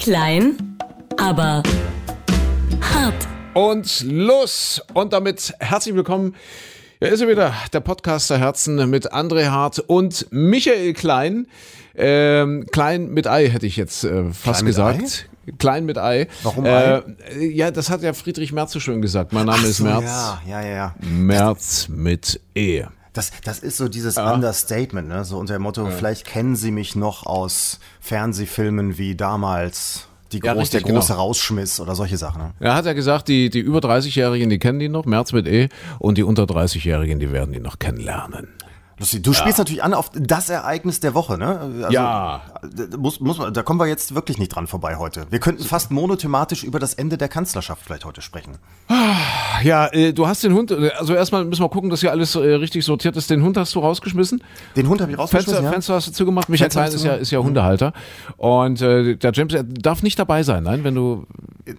Klein, aber hart. Und los! Und damit herzlich willkommen. Hier ist er wieder, der Podcast der Herzen mit André Hart und Michael Klein. Ähm, Klein mit Ei hätte ich jetzt äh, fast Klein gesagt. Klein mit Ei. Warum Äh, ja, das hat ja Friedrich Merz so schön gesagt. Mein Name ist so, Merz. Ja, ja, ja, ja. Merz mit E. Das, das ist so dieses Understatement, ne? so unter dem Motto, vielleicht kennen Sie mich noch aus Fernsehfilmen wie damals die Ja, groß, richtig, der große genau. Rausschmiss oder solche Sachen. Ne? Er hat ja gesagt, die, die über 30-Jährigen, die kennen ihn noch, Merz mit E. Und die unter 30-Jährigen, die werden ihn noch kennenlernen. Lustig. Du spielst natürlich an auf das Ereignis der Woche, ne? Also, Ja. da Muss, muss man, da kommen wir jetzt wirklich nicht dran vorbei heute. Wir könnten fast monothematisch über das Ende der Kanzlerschaft vielleicht heute sprechen. Ja, äh, du hast den Hund, äh, also erstmal müssen wir gucken, dass hier alles äh, richtig sortiert ist. Den Hund hast du rausgeschmissen? Den Hund habe ich rausgeschmissen, Fenster, ja? Fenster hast du zugemacht. Michael Klein ist ja, ist ja Hundehalter. Und äh, der James er darf nicht dabei sein, nein, wenn du.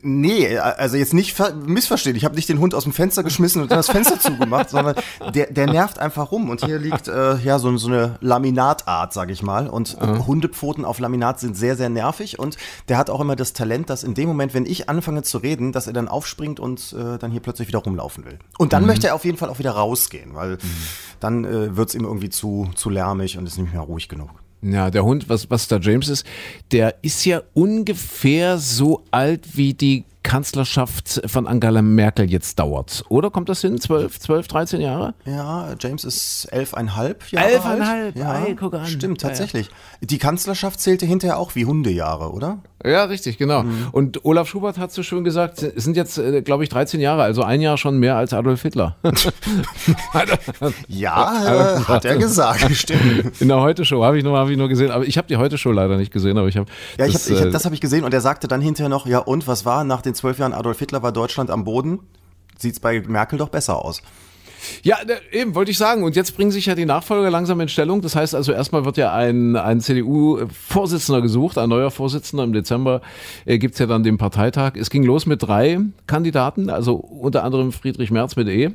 Nee, also jetzt nicht ver- missverstehen. Ich habe nicht den Hund aus dem Fenster geschmissen und dann das Fenster zugemacht, sondern der, der nervt einfach rum. Und hier liegt äh, ja so, so eine Laminatart, sag ich mal. Und äh, Hundepfoten auf Laminat sind sehr, sehr nervig. Und der hat auch immer das Talent, dass in dem Moment, wenn ich anfange zu reden, dass er dann aufspringt und äh, dann hier plötzlich wieder rumlaufen will. Und dann möchte er auf jeden Fall auch wieder rausgehen, weil dann äh, wird's ihm irgendwie zu, zu lärmig und ist nicht mehr ruhig genug. Ja, der Hund, was, was der James ist, der ist ja ungefähr so alt wie die Kanzlerschaft von Angela Merkel jetzt dauert. Oder kommt das hin? 12, 12 13 Jahre? Ja, James ist elfeinhalb Jahre Elfeinhalb, alt. Ja, ei, guck an. Stimmt, Ja, ja. tatsächlich. Die Kanzlerschaft zählte hinterher auch wie Hundejahre, oder? Ja, richtig, genau. Mhm. Und Olaf Schubert hat so schön gesagt, es sind jetzt, äh, glaube ich, 13 Jahre, also ein Jahr schon mehr als Adolf Hitler. Ja, äh, hat er gesagt, stimmt. In der Heute-Show habe ich, nur- hab ich nur gesehen, aber ich habe die Heute-Show leider nicht gesehen, aber ich habe. Ja, ich das, hab, ich hab, äh, das habe ich gesehen und er sagte dann hinterher noch, ja und, was war? Nach den zwölf Jahren Adolf Hitler war Deutschland am Boden. Sieht's bei Merkel doch besser aus. Ja, ne, eben, wollte ich sagen. Und jetzt bringen sich ja die Nachfolger langsam in Stellung. Das heißt also, erstmal wird ja ein, ein CDU-Vorsitzender gesucht, ein neuer Vorsitzender. Im Dezember äh, gibt's ja dann den Parteitag. Es ging los mit drei Kandidaten, also unter anderem Friedrich Merz mit E.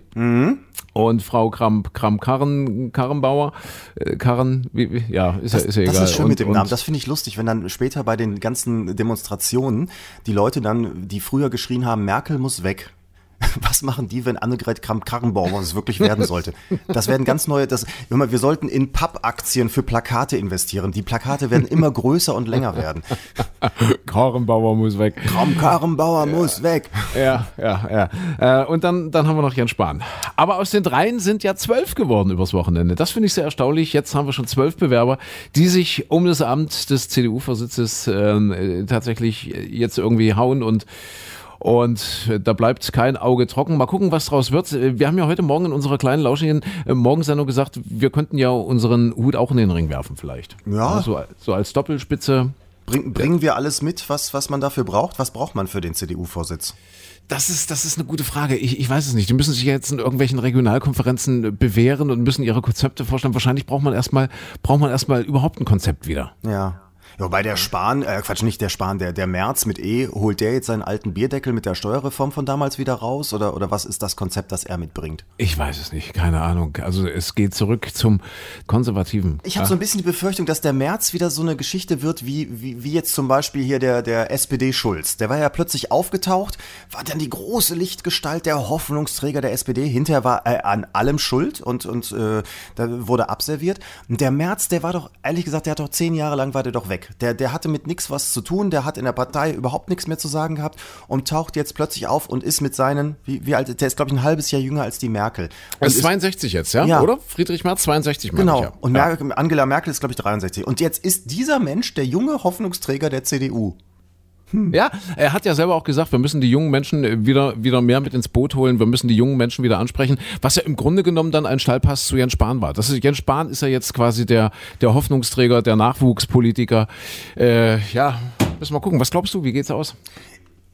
Und Frau Kramp, Kramp Karren, Karrenbauer, äh, Karren, wie, wie, ja, ist ja, ist ja egal. Das ist schön und, mit dem Namen. Das finde ich lustig, wenn dann später bei den ganzen Demonstrationen die Leute dann, die früher geschrien haben, Merkel muss weg. Was machen die, wenn Annegret Kramp-Karrenbauer es wirklich werden sollte? Das werden ganz neue, das, mal, wir sollten in Pappaktien für Plakate investieren. Die Plakate werden immer größer und länger werden. Karrenbauer muss weg. Kramp-Karrenbauer muss weg. Ja, ja, ja. Äh, und dann, dann haben wir noch Jens Spahn. Aber aus den dreien sind ja zwölf geworden übers Wochenende. Das finde ich sehr erstaunlich. Jetzt haben wir schon zwölf Bewerber, die sich um das Amt des CDU-Vorsitzes ähm, äh, tatsächlich jetzt irgendwie hauen und und da bleibt kein Auge trocken. Mal gucken, was draus wird. Wir haben ja heute Morgen in unserer kleinen lauschigen äh, Morgensendung gesagt, wir könnten ja unseren Hut auch in den Ring werfen vielleicht. Ja. so, so als Doppelspitze. Bring, bringen wir alles mit, was, was man dafür braucht? Was braucht man für den CDU-Vorsitz? Das ist, das ist eine gute Frage. Ich, ich weiß es nicht. Die müssen sich jetzt in irgendwelchen Regionalkonferenzen bewähren und müssen ihre Konzepte vorstellen. Wahrscheinlich braucht man erstmal, braucht man erstmal überhaupt ein Konzept wieder. Ja. Ja, bei der Spahn, äh, Quatsch, nicht der Spahn, der, der März mit E, holt der jetzt seinen alten Bierdeckel mit der Steuerreform von damals wieder raus? Oder, oder was ist das Konzept, das er mitbringt? Ich weiß es nicht. Keine Ahnung. Also es geht zurück zum Konservativen. Ich habe so ein bisschen die Befürchtung, dass der März wieder so eine Geschichte wird, wie, wie, wie jetzt zum Beispiel hier der, der SPD-Schulz. Der war ja plötzlich aufgetaucht, war dann die große Lichtgestalt, der Hoffnungsträger der SPD. Hinterher war er an allem schuld und, und äh, da wurde abserviert. Und der März, der war doch, ehrlich gesagt, der hat doch zehn Jahre lang war der doch weg. Der, der hatte mit nichts was zu tun, der hat in der Partei überhaupt nichts mehr zu sagen gehabt und taucht jetzt plötzlich auf und ist mit seinen, wie, wie alt, der ist glaube ich ein halbes Jahr jünger als die Merkel. Und Er ist ist- 62 jetzt, ja? Ja. Oder? Friedrich Merz 62, meine Genau. ich ja. Und. Merkel, Angela Merkel ist, glaube ich, 63. Und jetzt ist dieser Mensch der junge Hoffnungsträger der CDU. Ja, er hat ja selber auch gesagt, wir müssen die jungen Menschen wieder, wieder mehr mit ins Boot holen, wir müssen die jungen Menschen wieder ansprechen, was ja im Grunde genommen dann ein Stallpass zu Jens Spahn war. Das ist, Jens Spahn ist ja jetzt quasi der, der Hoffnungsträger, der Nachwuchspolitiker. Äh, ja, müssen wir mal gucken. Was glaubst du, wie geht's aus?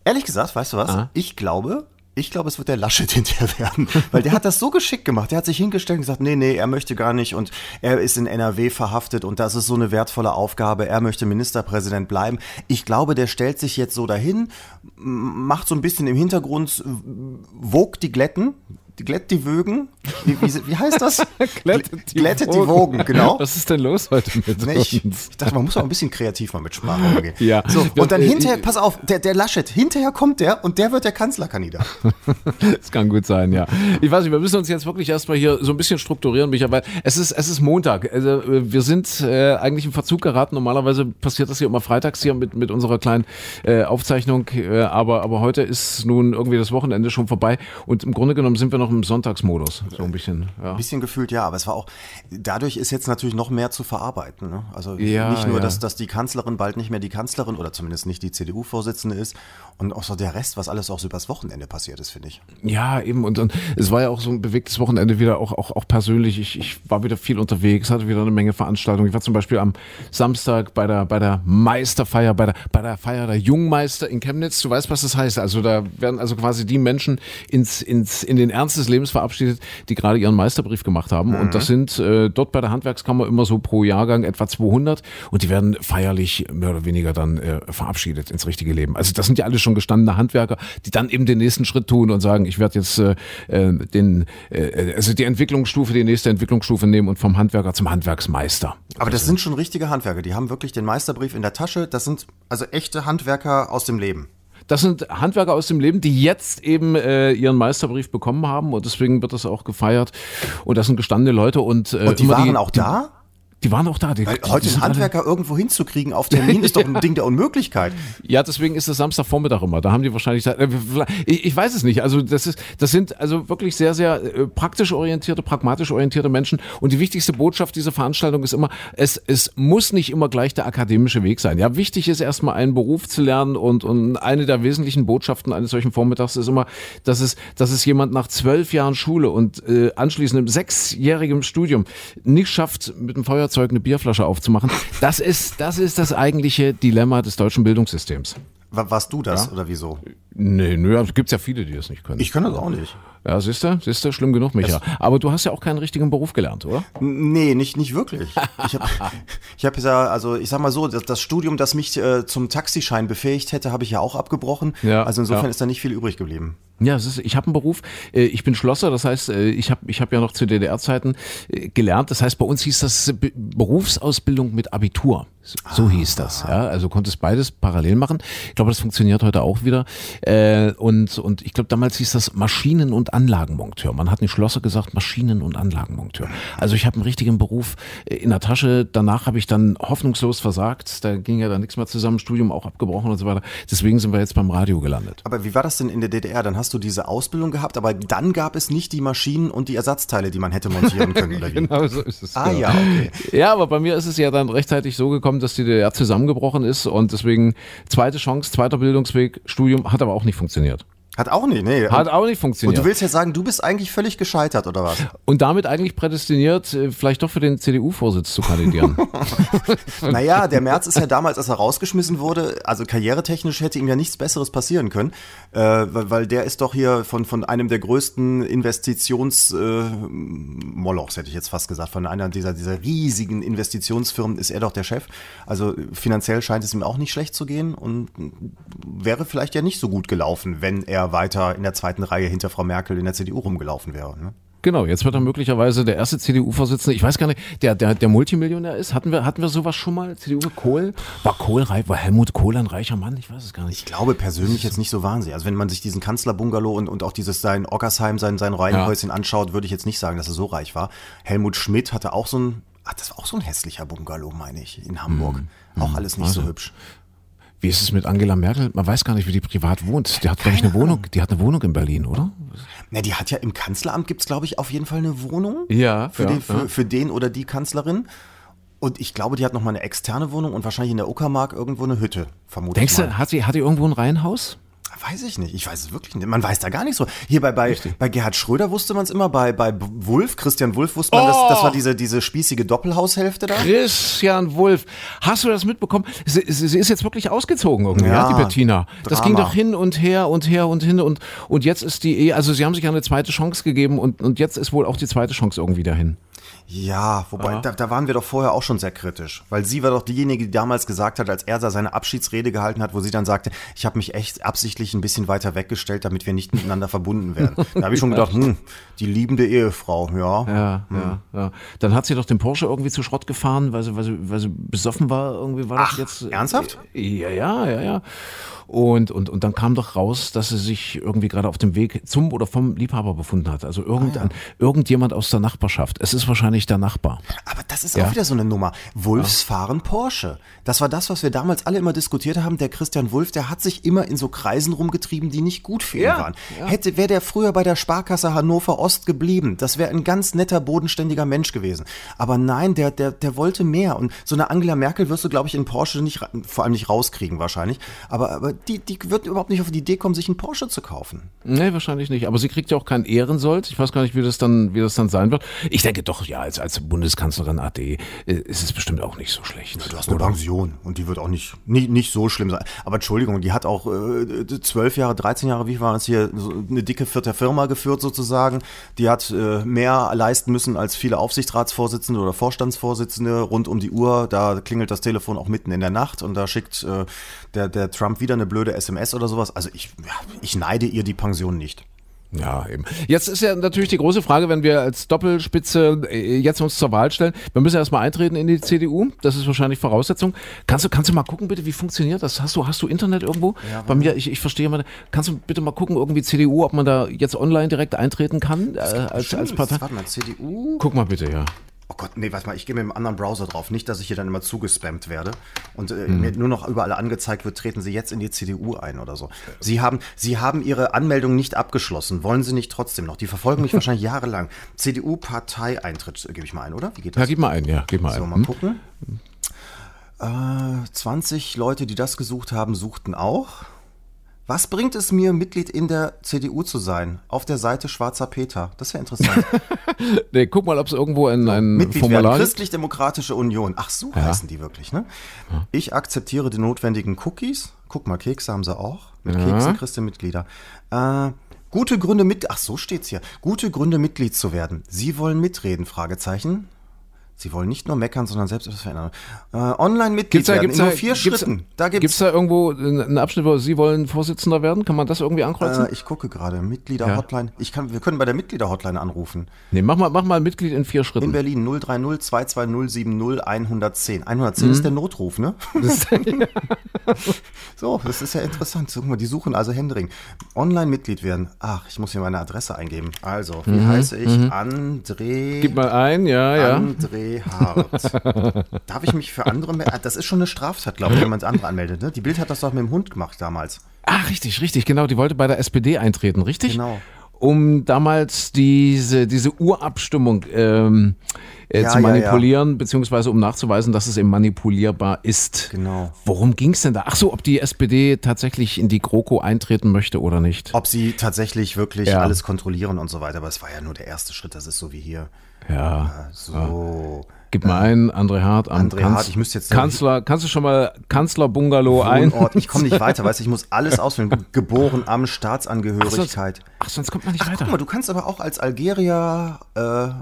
Ehrlich gesagt, weißt du was? Aha. Ich glaube, ich glaube, es wird der Laschet hinterher werden. Weil der hat das so geschickt gemacht. Der hat sich hingestellt und gesagt, nee, nee, er möchte gar nicht und er ist in NRW verhaftet und das ist so eine wertvolle Aufgabe. Er möchte Ministerpräsident bleiben. Ich glaube, der stellt sich jetzt so dahin, macht so ein bisschen im Hintergrund, wogt die Glätten, glätt die Wögen. Wie, wie, wie heißt das? Glättet die glättet die Wogen. Wogen, genau. Was ist denn los heute mit Nee, ich, ich dachte, man muss auch ein bisschen kreativ mal mit Sprache umgehen. Ja. So, und dann äh, hinterher, pass auf, der, der Laschet, hinterher kommt der und der wird der Kanzlerkandidat. Das kann gut sein, ja. Ich weiß nicht, wir müssen uns jetzt wirklich erstmal hier so ein bisschen strukturieren, Micha, weil es ist, es ist Montag. Also, äh, wir sind äh, eigentlich im Verzug geraten. Normalerweise passiert das hier immer freitags hier mit, mit unserer kleinen äh, Aufzeichnung. Äh, aber, aber heute ist nun irgendwie das Wochenende schon vorbei. Und im Grunde genommen sind wir noch im Sonntagsmodus. So ein bisschen, ja. Ein bisschen gefühlt ja, aber es war auch, dadurch ist jetzt natürlich noch mehr zu verarbeiten. Ne? Also Ja, nicht nur, ja. dass, dass die Kanzlerin bald nicht mehr die Kanzlerin oder zumindest nicht die CDU-Vorsitzende ist und auch so der Rest, was alles auch so übers Wochenende passiert ist, finde ich. Ja, eben. Und, und es war ja auch so ein bewegtes Wochenende wieder, auch, auch, auch persönlich. Ich, ich war wieder viel unterwegs, hatte wieder eine Menge Veranstaltungen. Ich war zum Beispiel am Samstag bei der, bei der Meisterfeier, bei der, bei der Feier der Jungmeister in Chemnitz. Du weißt, was das heißt. Also da werden also quasi die Menschen ins, ins, in den Ernst des Lebens verabschiedet, die gerade ihren Meisterbrief gemacht haben. Und das sind äh, dort bei der Handwerkskammer immer so pro Jahrgang etwa 200. Und die werden feierlich mehr oder weniger dann äh, verabschiedet ins richtige Leben. Also das sind ja alle schon gestandene Handwerker, die dann eben den nächsten Schritt tun und sagen, ich werde jetzt äh, äh, den, äh, also die Entwicklungsstufe, die nächste Entwicklungsstufe nehmen und vom Handwerker zum Handwerksmeister. Aber das sind schon richtige Handwerker, die haben wirklich den Meisterbrief in der Tasche. Das sind also echte Handwerker aus dem Leben. Das sind Handwerker aus dem Leben, die jetzt eben äh, ihren Meisterbrief bekommen haben und deswegen wird das auch gefeiert. Und das sind gestandene Leute und, äh, Und die waren auch da? Die waren auch da. Die, Weil die heute einen alle- Handwerker irgendwo hinzukriegen auf Termin ist doch ein Ding der Unmöglichkeit. Ja, deswegen ist es Samstagvormittag immer. Da haben die wahrscheinlich, äh, ich, ich weiß es nicht. Also das ist, das sind also wirklich sehr, sehr äh, praktisch orientierte, pragmatisch orientierte Menschen. Und die wichtigste Botschaft dieser Veranstaltung ist immer, es, es muss nicht immer gleich der akademische Weg sein. Ja, wichtig ist erstmal einen Beruf zu lernen und, und eine der wesentlichen Botschaften eines solchen Vormittags ist immer, dass es, dass es jemand nach zwölf Jahren Schule und äh, anschließendem sechsjährigem Studium nicht schafft, mit einem Feuerzeug eine Bierflasche aufzumachen. Das ist, das ist das eigentliche Dilemma des deutschen Bildungssystems. Wa- Warst du das oder wieso? Nee, nö, es gibt ja viele, die das nicht können. Ich kann das auch nicht. ja, siehst du, siehst du, schlimm genug, Micha. Aber du hast ja auch keinen richtigen Beruf gelernt, oder? Nee, nicht, nicht wirklich. Ich habe ich hab ja, also ich sag mal so, das, das Studium, das mich äh, zum Taxischein befähigt hätte, habe ich ja auch abgebrochen. Ja, also insofern ja. ist da nicht viel übrig geblieben. Ja, es ist, ich habe einen Beruf, äh, ich bin Schlosser, das heißt, äh, ich habe ich hab ja noch zu DDR-Zeiten äh, gelernt, das heißt, bei uns hieß das Be- Berufsausbildung mit Abitur. So, so hieß das, ja. Also konntest beides parallel machen. Ich glaube, das funktioniert heute auch wieder. Äh, und, und ich glaube, damals hieß das Maschinen- und Anlagenmonteur. Man hat nicht Schlosser gesagt, Maschinen- und Anlagenmonteur. Also ich habe einen richtigen Beruf äh, in der Tasche. Danach habe ich dann hoffnungslos versagt. Da ging ja dann nichts mehr zusammen, Studium auch abgebrochen und so weiter. Deswegen sind wir jetzt beim Radio gelandet. Aber wie war das denn in der DDR? Dann hast du diese Ausbildung gehabt, aber dann gab es nicht die Maschinen und die Ersatzteile, die man hätte montieren können, oder wie? Genau so ist es. Ah genau. ja, okay. Ja, aber bei mir ist es ja dann rechtzeitig so gekommen, dass die DDR zusammengebrochen ist und deswegen zweite Chance, zweiter Bildungsweg, Studium hat aber auch nicht funktioniert. Hat auch nicht, nee. Hat auch nicht und funktioniert. du willst jetzt sagen, du bist eigentlich völlig gescheitert, oder was? Und damit eigentlich prädestiniert, äh, vielleicht doch für den CDU-Vorsitz zu kandidieren. Naja, der März ist ja damals, als er rausgeschmissen wurde, also karrieretechnisch hätte ihm ja nichts Besseres passieren können, äh, weil, weil der ist doch hier von, von einem der größten Investitions äh, hätte ich jetzt fast gesagt, von einer dieser, dieser riesigen Investitionsfirmen ist er doch der Chef. Also finanziell scheint es ihm auch nicht schlecht zu gehen und wäre vielleicht ja nicht so gut gelaufen, wenn er weiter in der zweiten Reihe hinter Frau Merkel in der CDU rumgelaufen wäre. Ne? genau, jetzt wird er möglicherweise der erste CDU-Vorsitzende, ich weiß gar nicht, der, der, der Multimillionär ist. Hatten wir, hatten wir sowas schon mal? CDU Kohl? War Kohl reich? War Helmut Kohl ein reicher Mann? Ich weiß es gar nicht. Ich glaube persönlich jetzt nicht so wahnsinnig. Also wenn man sich diesen Kanzlerbungalow und, und auch dieses sein Ockersheim, sein, sein Reihenhäuschen anschaut, würde ich jetzt nicht sagen, dass er so reich war. Helmut Schmidt hatte auch so ein, ach, das war auch so ein hässlicher Bungalow, meine ich, in Hamburg. Auch alles nicht so hübsch. Wie ist es mit Angela Merkel? Man weiß gar nicht, wie die privat wohnt. Die hat, glaube ich, eine Wohnung. Die hat eine Wohnung in Berlin, oder? Na, die hat ja im Kanzleramt gibt's glaube ich, auf jeden Fall eine Wohnung. Ja, Für, ja, den, für, ja. für den oder die Kanzlerin. Und ich glaube, die hat noch mal eine externe Wohnung und wahrscheinlich in der Uckermark irgendwo eine Hütte, vermute Denkst mal. du, hat sie, hat die irgendwo ein Reihenhaus? Weiß ich nicht. Ich weiß es wirklich nicht. Man weiß da gar nicht so. Hier bei, bei, bei Gerhard Schröder wusste man es immer, bei, bei Wulff, Christian Wulff wusste man, das, das war diese, diese spießige Doppelhaushälfte da. Christian Wulff. Hast du das mitbekommen? Sie, sie, ist jetzt wirklich ausgezogen irgendwie, ja, Ja, die Bettina. Das Drama. ging doch hin und her und her und hin und, und jetzt ist die Ehe, also sie haben sich ja eine zweite Chance gegeben und, und jetzt ist wohl auch die zweite Chance irgendwie dahin. Ja, wobei, da, da waren wir doch vorher auch schon sehr kritisch. Weil sie war doch diejenige, die damals gesagt hat, als er seine Abschiedsrede gehalten hat, wo sie dann sagte, ich habe mich echt absichtlich ein bisschen weiter weggestellt, damit wir nicht miteinander verbunden werden. Da habe ich schon gedacht, hm, die liebende Ehefrau, ja. Ja, ja, ja. Dann hat sie doch den Porsche irgendwie zu Schrott gefahren, weil sie, weil sie, weil sie besoffen war. Irgendwie war Ach, das jetzt. ernsthaft? Ja, ja, ja, ja. Und, und, und dann kam doch raus, dass sie sich irgendwie gerade auf dem Weg zum oder vom Liebhaber befunden hat. Also irgendein, irgendjemand aus der Nachbarschaft. Es ist wahrscheinlich der Nachbar. Aber das ist Ja. auch wieder so eine Nummer. Wulfs fahren Porsche. Das war das, was wir damals alle immer diskutiert haben. Der Christian Wulff, der hat sich immer in so Kreisen rumgetrieben, die nicht gut für ihn Ja, waren. ja. Hätte, wäre der früher bei der Sparkasse Hannover Ost geblieben, das wäre ein ganz netter, bodenständiger Mensch gewesen. Aber nein, der, der, der wollte mehr. Und so eine Angela Merkel wirst du, glaube ich, in Porsche nicht, vor allem nicht rauskriegen wahrscheinlich. Aber, aber die, die wird überhaupt nicht auf die Idee kommen, sich einen Porsche zu kaufen. Nee, wahrscheinlich nicht. Aber sie kriegt ja auch keinen Ehrensold. Ich weiß gar nicht, wie das dann, wie das dann sein wird. Ich denke doch, ja, als, als Bundeskanzlerin AD äh, ist es bestimmt auch nicht so schlecht. Du hast eine Pension und die wird auch nicht, nicht, nicht so schlimm sein. Aber Entschuldigung, die hat auch äh, zwölf Jahre, 13 Jahre, wie war es hier, so eine dicke vierte Firma geführt sozusagen. Die hat äh, mehr leisten müssen als viele Aufsichtsratsvorsitzende oder Vorstandsvorsitzende rund um die Uhr. Da klingelt das Telefon auch mitten in der Nacht und da schickt äh, der, der Trump wieder eine blöde SMS oder sowas. Also ich, ja, ich neide ihr die Pension nicht. Ja, eben. Jetzt ist ja natürlich die große Frage, wenn wir als Doppelspitze äh, jetzt uns zur Wahl stellen. Wir müssen erstmal eintreten in die CDU. Das ist wahrscheinlich Voraussetzung. Kannst du, kannst du mal gucken, bitte, wie funktioniert das? Hast du, hast du Internet irgendwo? Bei mir, ich, ich verstehe mal. Kannst du bitte mal gucken, irgendwie CDU, ob man da jetzt online direkt eintreten kann äh, als, als Partei? Warte mal, CDU? Guck mal bitte, ja. Oh Gott, nee, warte mal, ich gehe mit einem anderen Browser drauf. Nicht, dass ich hier dann immer zugespammt werde und äh, mir nur noch überall angezeigt wird, treten Sie jetzt in die CDU ein oder so. Sie haben, Sie haben Ihre Anmeldung nicht abgeschlossen. Wollen Sie nicht trotzdem noch? Die verfolgen mich wahrscheinlich jahrelang. CDU-Parteieintritt äh, gebe ich mal ein, oder? Wie geht Ja, das? gib mal ein, ja, gib mal so, ein. mal Hm? gucken. Äh, 20 Leute, die das gesucht haben, suchten auch. Was bringt es mir, Mitglied in der CDU zu sein? Auf der Seite Schwarzer Peter. Das wäre interessant. Nee, guck mal, ob es irgendwo ein, ein Mitglied. Formular. Christlich-Demokratische Union. Ach so heißen die wirklich, ne? Ich akzeptiere die notwendigen Cookies. Guck mal, Kekse haben sie auch. Mit Keksen kriegst du Mitglieder. Äh, gute Gründe mit, ach so steht's hier. Gute Gründe Mitglied zu werden. Sie wollen mitreden? Fragezeichen. Sie wollen nicht nur meckern, sondern selbst etwas verändern. Äh, Online-Mitglied Gibt's da, werden gibt's in da, nur vier gibt's, Schritten. Da gibt's gibt's. da irgendwo einen Abschnitt, wo Sie wollen Vorsitzender werden? Kann man das irgendwie ankreuzen? Äh, ich gucke gerade. Mitglieder-Hotline. Ich kann, wir können bei der Mitglieder-Hotline anrufen. nee, mach mal, mach mal Mitglied in vier Schritten. In Berlin 030 220 70 110. 110 ist der Notruf, ne? so, das ist ja interessant. Guck mal, die suchen also Händering. Online-Mitglied werden. Ach, ich muss hier meine Adresse eingeben. Also, wie heiße ich? André. Gib mal ein, ja, ja. André Hart. Darf ich mich für andere melden? Das ist schon eine Straftat, glaube ich, wenn man es andere anmeldet. Ne? Die Bild hat das doch mit dem Hund gemacht damals. Ah, richtig, richtig, genau. Die wollte bei der SPD eintreten, richtig? Genau. Um damals diese, diese Urabstimmung ähm, äh, Ja, zu ja, manipulieren, beziehungsweise um nachzuweisen, dass es eben manipulierbar ist. Genau. Worum ging es denn da? Ach so, ob die SPD tatsächlich in die GroKo eintreten möchte oder nicht. Ob sie tatsächlich wirklich Ja. alles kontrollieren und so weiter. Aber es war ja nur der erste Schritt. Das ist so wie hier. Ja. So. Gib mal ein, André Hart am André Hart, ich müsste jetzt- Kanzler, kannst du schon mal Kanzler-Bungalow ein? Wohnort. Ich komme nicht weiter, weißt du, ich muss alles ausfüllen. Geboren am Staatsangehörigkeit. Ach, sonst kommt man nicht weiter. Guck mal, du kannst aber auch als Algerier, äh, äh,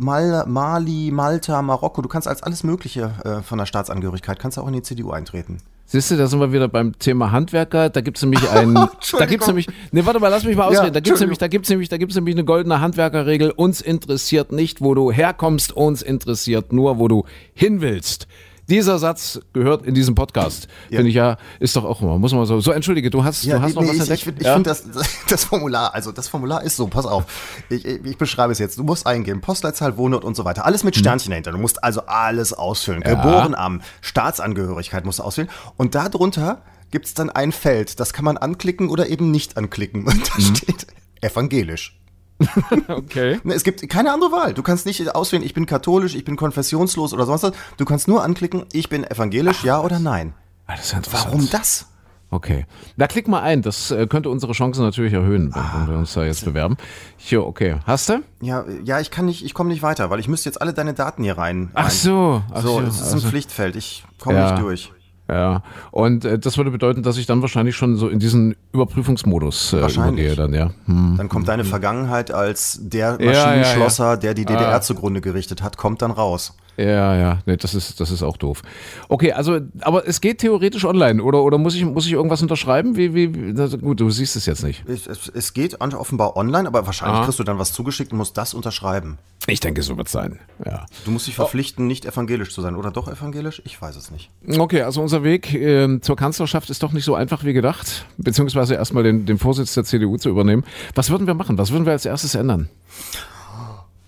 Mal, Mali, Malta, Marokko, du kannst als alles Mögliche äh, von der Staatsangehörigkeit, kannst du auch in die CDU eintreten. Siehst du, da sind wir wieder beim Thema Handwerker. Da gibt's nämlich einen. da gibt's nämlich. Ne, warte mal, lass mich mal ausreden. Ja, da gibt's nämlich, Entschuldigung. da gibt's nämlich, da gibt's nämlich eine goldene Handwerkerregel. Uns interessiert nicht, wo du herkommst, uns interessiert nur, wo du hin willst. Dieser Satz gehört in diesem Podcast. Finde ich ja, ist doch auch immer. Muss man so. So, entschuldige, du hast, du hast noch was ich, entdeckt. ich finde Ja? find das, das Formular, also das Formular ist so, pass auf, ich, ich, ich beschreibe es jetzt. Du musst eingeben, Postleitzahl, Wohnort und so weiter. Alles Mhm. mit Sternchen dahinter. Du musst also alles ausfüllen. Geboren am, Staatsangehörigkeit musst du ausfüllen. Und darunter gibt es dann ein Feld, das kann man anklicken oder eben nicht anklicken. Und da Mhm. steht evangelisch. okay. Ne, Es gibt keine andere Wahl. Du kannst nicht auswählen, ich bin katholisch, ich bin konfessionslos oder sonst was. Du kannst nur anklicken, ich bin evangelisch, ja oder nein. Ah, das ist. Warum das? Okay. Na, klick mal ein. Das äh, könnte unsere Chancen natürlich erhöhen, wenn, wenn wir uns da jetzt bewerben. Hier, okay. Hast du? Ja, ja, ich kann nicht, ich komme nicht weiter, weil ich müsste jetzt alle deine Daten hier rein. Ach rein. so. Ach so, so, es ist also- ein Pflichtfeld. Ich komme Ja. nicht durch. Ja, und äh, das würde bedeuten, dass ich dann wahrscheinlich schon so in diesen Überprüfungsmodus äh, übergehe dann, ja. Hm. Dann kommt deine Vergangenheit als der Ja, ja, Maschinenschlosser, ja. der die DDR Ah. zugrunde gerichtet hat, kommt dann raus. Ja, ja, nee, das ist, das ist auch doof. Okay, also, aber es geht theoretisch online, oder, oder muss ich, muss ich irgendwas unterschreiben? Wie, wie, das, gut, du siehst es jetzt nicht. Es, es, es geht offenbar online, aber wahrscheinlich Ah. kriegst du dann was zugeschickt und musst das unterschreiben. Ich denke, so wird es sein, ja. Du musst dich verpflichten, nicht evangelisch zu sein. Oder doch evangelisch? Ich weiß es nicht. Okay, also unser Weg ähm, zur Kanzlerschaft ist doch nicht so einfach wie gedacht, beziehungsweise erstmal den, den Vorsitz der CDU zu übernehmen. Was würden wir machen? Was würden wir als erstes ändern?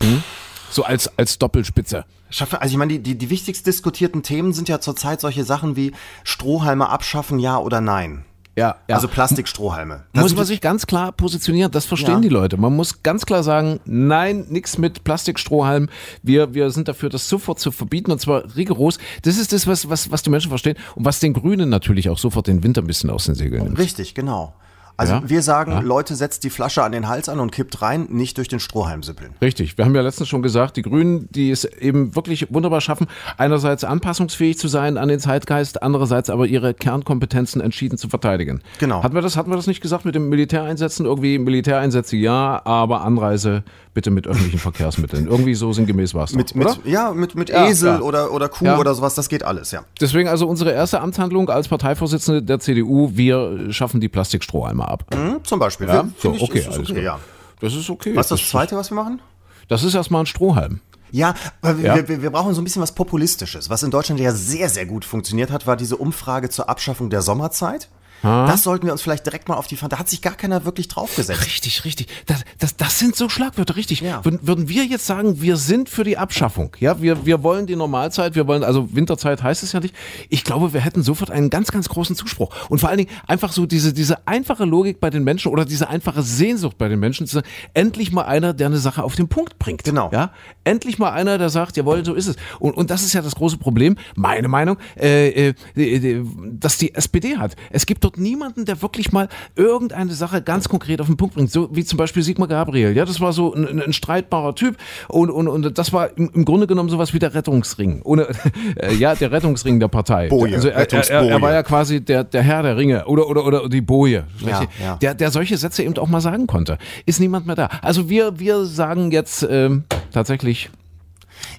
Hm? So als, als Doppelspitze. Schaffen, also ich meine, die, die, die wichtigst diskutierten Themen sind ja zurzeit solche Sachen wie Strohhalme abschaffen, ja oder nein. Ja, ja. Also Plastikstrohhalme. Das muss man sich ganz klar positionieren, das verstehen Ja. die Leute. Man muss ganz klar sagen, nein, nichts mit Plastikstrohhalm. Wir, wir sind dafür, das sofort zu verbieten und zwar rigoros. Das ist das, was, was, was die Menschen verstehen und was den Grünen natürlich auch sofort den Winter ein bisschen aus den Segeln nimmt. Richtig, genau. Also Ja. wir sagen, Ja. Leute, setzt die Flasche an den Hals an und kippt rein, nicht durch den Strohhalm sippeln. Richtig. Wir haben ja letztens schon gesagt, die Grünen, die es eben wirklich wunderbar schaffen, einerseits anpassungsfähig zu sein an den Zeitgeist, andererseits aber ihre Kernkompetenzen entschieden zu verteidigen. Genau. Hatten wir das, hatten wir das nicht gesagt mit dem Militäreinsätzen? Irgendwie Militäreinsätze ja, aber Anreise bitte mit öffentlichen Verkehrsmitteln. Irgendwie so sinngemäß war es Mit, mit, ja, mit, mit Ja, Esel. Oder, oder Kuh oder sowas, das geht alles, ja. Deswegen also unsere erste Amtshandlung als Parteivorsitzende der CDU, wir schaffen die Plastikstrohhalme ab. Hm, zum Beispiel. Ja, so, ich, okay, ist das alles okay, ja. Das ist okay. Was ist das Zweite, was wir machen? Das ist erstmal ein Strohhalm. Ja, wir, Ja. Wir, wir brauchen so ein bisschen was Populistisches. Was in Deutschland ja sehr, sehr gut funktioniert hat, war diese Umfrage zur Abschaffung der Sommerzeit. Das sollten wir uns vielleicht direkt mal auf die Fahne. Da hat sich gar keiner wirklich draufgesetzt. Richtig, richtig. Das, das, das sind so Schlagwörter, richtig. Ja. Würden, würden wir jetzt sagen, wir sind für die Abschaffung, ja, wir, wir wollen die Normalzeit, wir wollen, also Winterzeit heißt es ja nicht. Ich glaube, wir hätten sofort einen ganz, ganz großen Zuspruch. Und vor allen Dingen einfach so diese, diese einfache Logik bei den Menschen oder diese einfache Sehnsucht bei den Menschen, zu sagen, endlich mal einer, der eine Sache auf den Punkt bringt. Genau. Ja, endlich mal einer, der sagt, jawohl, so ist es. Und, und das ist ja das große Problem, meine Meinung, äh, äh, äh, dass die SPD hat. Es gibt dort niemanden, der wirklich mal irgendeine Sache ganz konkret auf den Punkt bringt. So wie zum Beispiel Sigmar Gabriel. Ja, das war so ein, ein streitbarer Typ und, und, und das war im, im Grunde genommen sowas wie der Rettungsring. Ohne, äh, ja, der Rettungsring der Partei. Boje, also er, er, er, er war ja quasi der, der Herr der Ringe oder, oder, oder die Boje. Ja, ja. Der, der solche Sätze eben auch mal sagen konnte. Ist niemand mehr da. Also wir, wir sagen jetzt ähm, tatsächlich,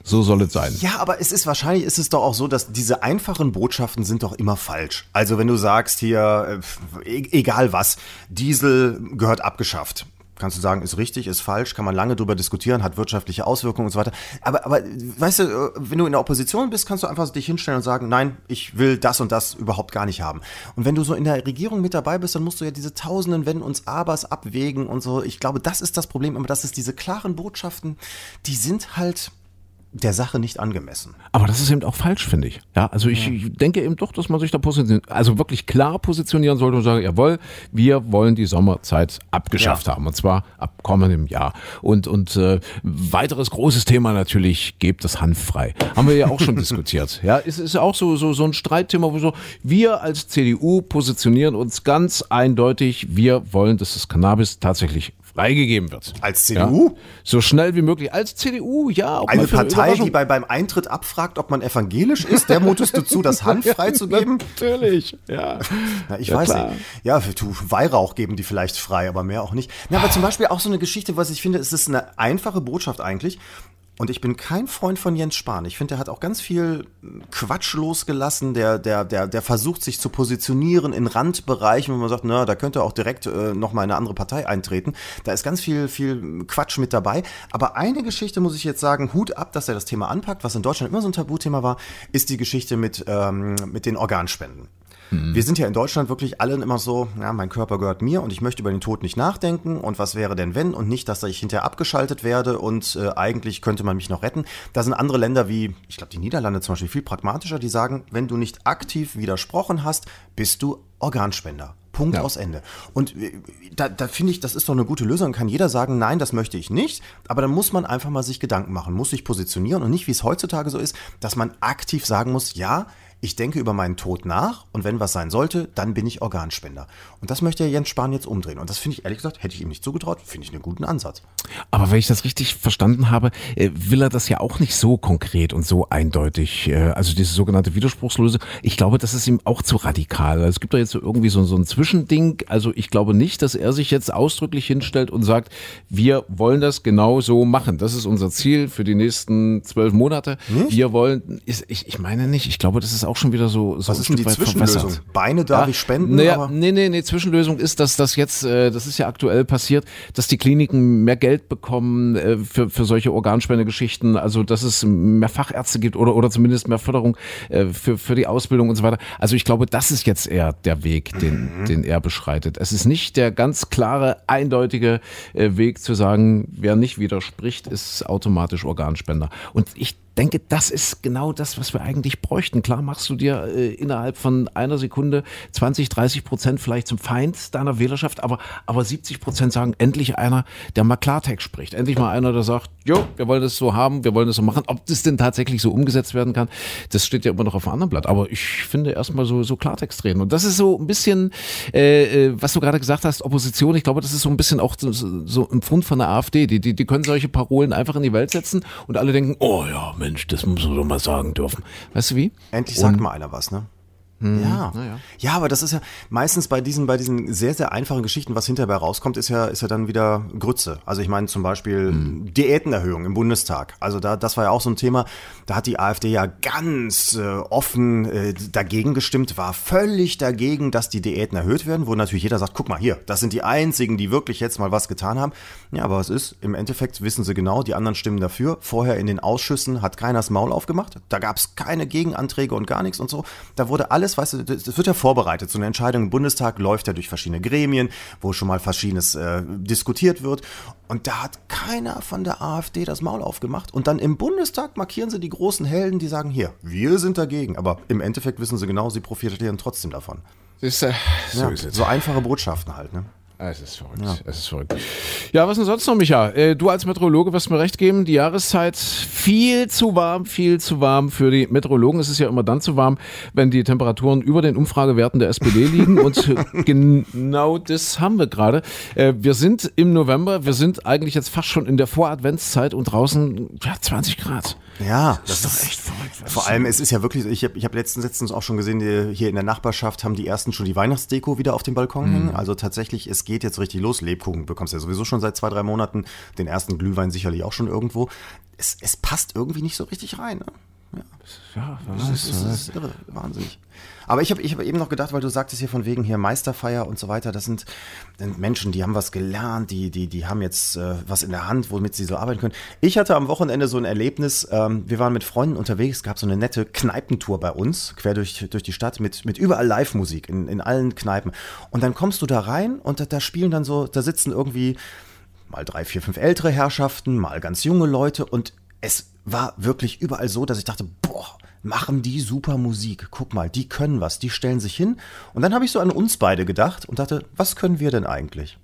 so soll es sein. Ja, aber es ist wahrscheinlich ist es doch auch so, dass diese einfachen Botschaften sind doch immer falsch. Also wenn du sagst hier, äh, e- egal was, Diesel gehört abgeschafft. Kannst du sagen, ist richtig, ist falsch, kann man lange drüber diskutieren, hat wirtschaftliche Auswirkungen und so weiter. Aber, aber weißt du, äh, wenn du in der Opposition bist, kannst du einfach dich hinstellen und sagen, nein, ich will das und das überhaupt gar nicht haben. Und wenn du so in der Regierung mit dabei bist, dann musst du ja diese tausenden Wenn und Abers abwägen und so. Ich glaube, das ist das Problem, aber das ist diese klaren Botschaften, die sind halt der Sache nicht angemessen. Aber das ist eben auch falsch, finde ich. Ja, also ich, ich denke eben doch, dass man sich da positionieren, also wirklich klar positionieren sollte und sagen, jawohl, wir wollen die Sommerzeit abgeschafft Ja. haben und zwar ab kommendem Jahr. Und, und äh, weiteres großes Thema natürlich, gebt das Hanf frei. Haben wir ja auch schon diskutiert. Ja, es ist auch so, so, so ein Streitthema, wo so, wir als CDU positionieren uns ganz eindeutig, wir wollen, dass das Cannabis tatsächlich freigegeben wird. Als Ja? CDU? So schnell wie möglich. Als CDU, ja. Eine Partei, die bei, beim Eintritt abfragt, ob man evangelisch ist, der mutest du zu, das Hanf freizugeben? Natürlich, ja. Na, ich Ja, weiß klar. nicht. Ja, du, Weihrauch geben die vielleicht frei, aber mehr auch nicht. Na, aber zum Beispiel auch so eine Geschichte, was ich finde, es ist eine einfache Botschaft eigentlich. Und ich bin kein Freund von Jens Spahn. Ich finde, der hat auch ganz viel Quatsch losgelassen. Der, der, der, der versucht sich zu positionieren in Randbereichen, wo man sagt, na, da könnte auch direkt äh, noch mal eine andere Partei eintreten. Da ist ganz viel, viel Quatsch mit dabei. Aber eine Geschichte muss ich jetzt sagen, Hut ab, dass er das Thema anpackt. Was in Deutschland immer so ein Tabuthema war, ist die Geschichte mit, ähm, mit den Organspenden. Wir sind ja in Deutschland wirklich alle immer so, ja, mein Körper gehört mir und ich möchte über den Tod nicht nachdenken und was wäre denn wenn und nicht, dass ich hinterher abgeschaltet werde und äh, eigentlich könnte man mich noch retten. Da sind andere Länder wie, ich glaube die Niederlande zum Beispiel viel pragmatischer, die sagen, wenn du nicht aktiv widersprochen hast, bist du Organspender. Punkt Ja. aus Ende. Und äh, da, da finde ich, das ist doch eine gute Lösung. Kann jeder sagen, nein, das möchte ich nicht. Aber dann muss man einfach mal sich Gedanken machen, muss sich positionieren und nicht, wie es heutzutage so ist, dass man aktiv sagen muss, ja, ich denke über meinen Tod nach und wenn was sein sollte, dann bin ich Organspender. Und das möchte Jens Spahn jetzt umdrehen. Und das finde ich ehrlich gesagt, hätte ich ihm nicht zugetraut, finde ich einen guten Ansatz. Aber wenn ich das richtig verstanden habe, äh, will er das ja auch nicht so konkret und so eindeutig. Äh, also diese sogenannte Widerspruchslösung. Ich glaube, das ist ihm auch zu radikal. Also es gibt da jetzt so irgendwie so, so ein Zwischending. Also ich glaube nicht, dass er sich jetzt ausdrücklich hinstellt und sagt, wir wollen das genau so machen. Das ist unser Ziel für die nächsten zwölf Monate. Nicht? Wir wollen, ich, ich meine nicht, ich glaube, das ist auch schon wieder so, so Was ist denn die Zwischenlösung? Beine darf ja, ich spenden? Naja, nee, nee, nee, Zwischenlösung ist, dass das jetzt, äh, das ist ja aktuell passiert, dass die Kliniken mehr Geld bekommen äh, für, für solche Organspendegeschichten, also dass es mehr Fachärzte gibt oder, oder zumindest mehr Förderung äh, für, für die Ausbildung und so weiter. Also ich glaube, das ist jetzt eher der Weg, den, mhm. den er beschreitet. Es ist nicht der ganz klare, eindeutige äh, Weg zu sagen, wer nicht widerspricht, ist automatisch Organspender. Und ich denke, das ist genau das, was wir eigentlich bräuchten. Klar machst du dir äh, innerhalb von einer Sekunde 20, 30 Prozent vielleicht zum Feind deiner Wählerschaft, aber, aber 70 Prozent sagen, endlich einer, der mal Klartext spricht. Endlich mal einer, der sagt, jo, wir wollen das so haben, wir wollen das so machen. Ob das denn tatsächlich so umgesetzt werden kann, das steht ja immer noch auf einem anderen Blatt. Aber ich finde erstmal so, so Klartext reden. Und das ist so ein bisschen, äh, äh was du gerade gesagt hast, Opposition. Ich glaube, das ist so ein bisschen auch so, so ein Pfund von der AfD. Die, die, die können solche Parolen einfach in die Welt setzen und alle denken, oh ja, Mensch, das muss man doch mal sagen dürfen. Weißt du wie? Endlich sagt Und, mal einer was, ne? Hm, ja. ja. Ja, aber das ist ja meistens bei diesen, bei diesen sehr, sehr einfachen Geschichten, was hinterher rauskommt, ist ja, ist ja dann wieder Grütze. Also ich meine zum Beispiel hm. Diätenerhöhung im Bundestag. Also da, das war ja auch so ein Thema. Da hat die AfD ja ganz äh, offen äh, dagegen gestimmt, war völlig dagegen, dass die Diäten erhöht werden, wo natürlich jeder sagt, guck mal hier, das sind die einzigen, die wirklich jetzt mal was getan haben. Ja, aber es ist, im Endeffekt wissen sie genau, die anderen stimmen dafür. Vorher in den Ausschüssen hat keiner das Maul aufgemacht. Da gab es keine Gegenanträge und gar nichts und so. Da wurde alles, weißt du, das wird ja vorbereitet. So eine Entscheidung im Bundestag läuft ja durch verschiedene Gremien, wo schon mal verschiedenes äh, diskutiert wird. Und da hat keiner von der AfD das Maul aufgemacht. Und dann im Bundestag markieren sie die großen Helden, die sagen, hier, wir sind dagegen. Aber im Endeffekt wissen sie genau, sie profitieren trotzdem davon. Ist, äh, so, ja, so einfache Botschaften halt, ne? Es ist verrückt. Ja. Es ist verrückt. Ja, was denn sonst noch, Micha? Äh, du als Meteorologe wirst mir recht geben, die Jahreszeit viel zu warm, viel zu warm für die Meteorologen. Es ist ja immer dann zu warm, wenn die Temperaturen über den Umfragewerten der SPD liegen. Und genau das haben wir gerade. Äh, wir sind im November, wir sind eigentlich jetzt fast schon in der Voradventszeit und draußen ja, 20 Grad. Ja, das, das ist doch echt verrückt. Vor allem, es ist ja wirklich, ich habe ich hab letztens, letztens auch schon gesehen, die, hier in der Nachbarschaft haben die ersten schon die Weihnachtsdeko wieder auf dem Balkon mhm. hängen. Also tatsächlich, es geht jetzt richtig los. Lebkuchen bekommst du ja sowieso schon seit zwei, drei Monaten. Den ersten Glühwein sicherlich auch schon irgendwo. Es, es passt irgendwie nicht so richtig rein. Ne? Ja, ja das, ist, das ist irre, wahnsinnig. Aber ich habe ich hab eben noch gedacht, weil du sagtest hier von wegen hier Meisterfeier und so weiter, das sind, sind Menschen, die haben was gelernt, die, die, die haben jetzt äh, was in der Hand, womit sie so arbeiten können. Ich hatte am Wochenende so ein Erlebnis, ähm, wir waren mit Freunden unterwegs, gab so eine nette Kneipentour bei uns, quer durch, durch die Stadt, mit, mit überall Live-Musik in, in allen Kneipen. Und dann kommst du da rein und da, da spielen dann so, da sitzen irgendwie mal drei, vier, fünf ältere Herrschaften, mal ganz junge Leute und es war wirklich überall so, dass ich dachte, boah, machen die super Musik. Guck mal, die können was, die stellen sich hin. Und dann habe ich so an uns beide gedacht und dachte, was können wir denn eigentlich?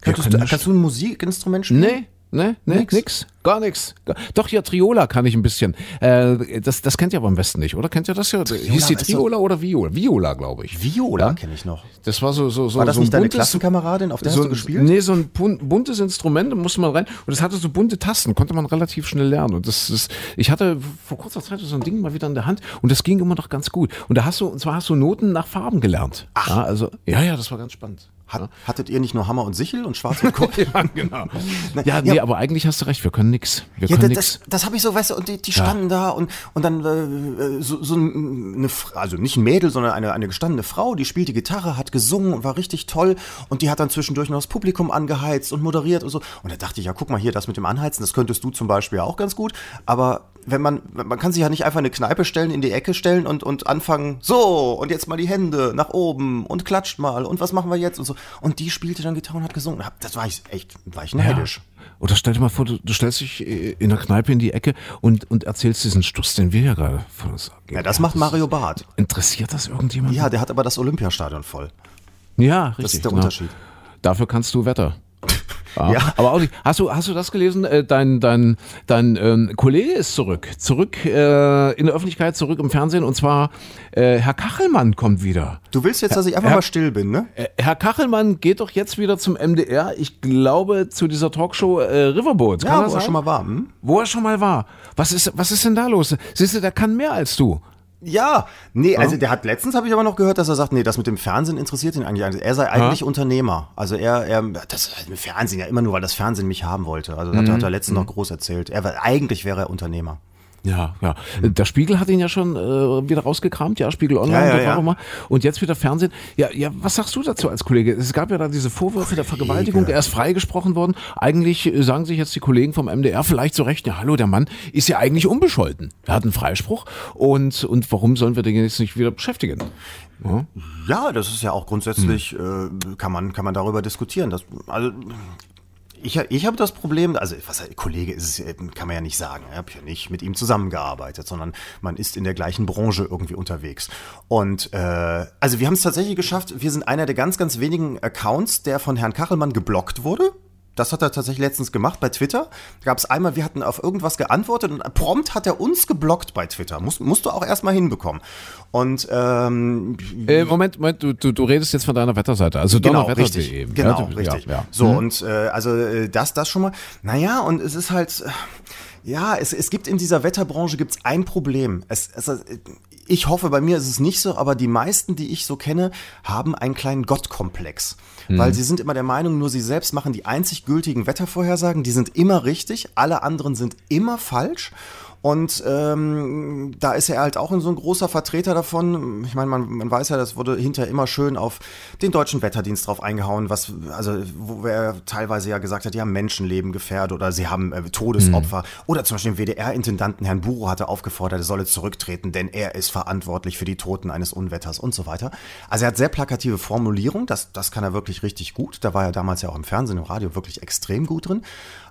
Könntest du, kannst du ein Musikinstrument spielen? Nee, nee, nee, nix. nix. Gar nichts. Doch, ja, Triola kann ich ein bisschen. Äh, das, das kennt ihr aber am besten nicht, oder? Kennt ihr das ja? Triola, Hieß die Triola oder Viola? Viola, glaube ich. Viola ja? kenne ich noch. Das war so, so, so. War das so nicht deine buntes, Klassenkameradin, auf der so, hast du gespielt? Nee, so ein buntes Instrument, da musste man rein. Und es hatte so bunte Tasten, konnte man relativ schnell lernen. Und das, das, ich hatte vor kurzer Zeit so ein Ding mal wieder in der Hand und das ging immer noch ganz gut. Und da hast du, und zwar hast du Noten nach Farben gelernt. Ach. Ja, also, ja, ja, das war ganz spannend. Hat, hattet ihr nicht nur Hammer und Sichel und Schwarz und Kohl? ja, genau. ja, nee, ja. aber eigentlich hast du recht, wir können nichts. Wir ja, können das, das habe ich so, weißt du, und die, die standen da und, und dann äh, so, so eine, also nicht ein Mädel, sondern eine, eine gestandene Frau, die spielte Gitarre, hat gesungen und war richtig toll und die hat dann zwischendurch noch das Publikum angeheizt und moderiert und so. Und da dachte ich, ja, guck mal hier, das mit dem Anheizen, das könntest du zum Beispiel auch ganz gut, aber wenn man, man kann sich ja nicht einfach eine Kneipe stellen, in die Ecke stellen und, und anfangen, so, und jetzt mal die Hände nach oben und klatscht mal und was machen wir jetzt und so. Und die spielte dann Gitarre und hat gesungen. Das war ich echt, war ich neidisch. Ja. Oder stell dir mal vor, du, du, stellst dich äh, in der Kneipe in die Ecke und, und erzählst diesen Stuss, den wir ja gerade von uns sagen. Ja, das macht Mario Barth. Interessiert das irgendjemand? Ja, der hat aber das Olympiastadion voll. Ja, richtig. Das ist der genau. Unterschied. Dafür kannst du Wetter. Ja, Ja. Aber auch nicht. Hast du, hast du das gelesen? Äh, Dein, dein, dein ähm, Kollege ist zurück. Zurück äh, in der Öffentlichkeit, zurück im Fernsehen. Und zwar äh, Herr Kachelmann kommt wieder. Du willst jetzt, dass ich einfach Herr- mal still bin, ne? Äh, Herr Kachelmann geht doch jetzt wieder zum MDR. Ich glaube zu dieser Talkshow äh, Riverboat. Kann Ja, wo er schon mal war. Hm? Wo er schon mal war. Was ist, was ist denn da los? Siehst du, der kann mehr als du. Ja, nee, also der hat letztens habe ich aber noch gehört, dass er sagt, nee, das mit dem Fernsehen interessiert ihn eigentlich. Also er sei eigentlich Unternehmer. Also er, er das mit Fernsehen ja immer nur, weil das Fernsehen mich haben wollte. Also das hat, hat er letztens noch groß erzählt. Er eigentlich wäre er Unternehmer. Ja, ja. Der Spiegel hat ihn ja schon äh, wieder rausgekramt, ja, Spiegel Online, Ja, ja, ja. doch mal. Und jetzt wieder Fernsehen. Ja, ja, was sagst du dazu als Kollege? Es gab ja da diese Vorwürfe der Vergewaltigung, er ist freigesprochen worden. Eigentlich äh, sagen sich jetzt die Kollegen vom MDR vielleicht zu Recht, ja, hallo, der Mann ist ja eigentlich unbescholten. Er hat einen Freispruch und, und warum sollen wir den jetzt nicht wieder beschäftigen? Ja. Ja, das ist ja auch grundsätzlich, äh, kann, man, kann man darüber diskutieren. Das, also, ich, ich habe das Problem, also was Kollege ist äh, kann man ja nicht sagen. Ich habe ja nicht mit ihm zusammengearbeitet, sondern man ist in der gleichen Branche irgendwie unterwegs. Und äh, also wir haben es tatsächlich geschafft, wir sind einer der ganz, ganz wenigen Accounts, der von Herrn Kachelmann geblockt wurde. Das hat er tatsächlich letztens gemacht bei Twitter. Gab es einmal, wir hatten auf irgendwas geantwortet und prompt hat er uns geblockt bei Twitter. Muss, musst du auch erstmal hinbekommen. Und ähm, Äh, Moment, Moment, du, du, du redest jetzt von deiner Wetterseite, also Genau, donnerwetter.de. richtig. eben. Genau, Ja, richtig. Ja, ja. So, und äh, also äh, das, das schon mal. Naja, und es ist halt, äh, ja, es, es gibt in dieser Wetterbranche gibt's ein Problem. Es, es, ich hoffe, bei mir ist es nicht so, aber die meisten, die ich so kenne, haben einen kleinen Gottkomplex. Weil sie sind immer der Meinung, nur sie selbst machen die einzig gültigen Wettervorhersagen, die sind immer richtig, alle anderen sind immer falsch. Und ähm, da ist er halt auch so ein großer Vertreter davon. Ich meine, man, man weiß ja, das wurde hinterher immer schön auf den deutschen Wetterdienst drauf eingehauen, was, also, wo er teilweise ja gesagt hat, die haben Menschenleben gefährdet oder sie haben äh, Todesopfer. Oder zum Beispiel den WDR-Intendanten Herrn Buro hatte aufgefordert, er solle zurücktreten, denn er ist verantwortlich für die Toten eines Unwetters und so weiter. Also er hat sehr plakative Formulierung, das, das kann er wirklich richtig gut. Da war er damals ja auch im Fernsehen, im Radio wirklich extrem gut drin.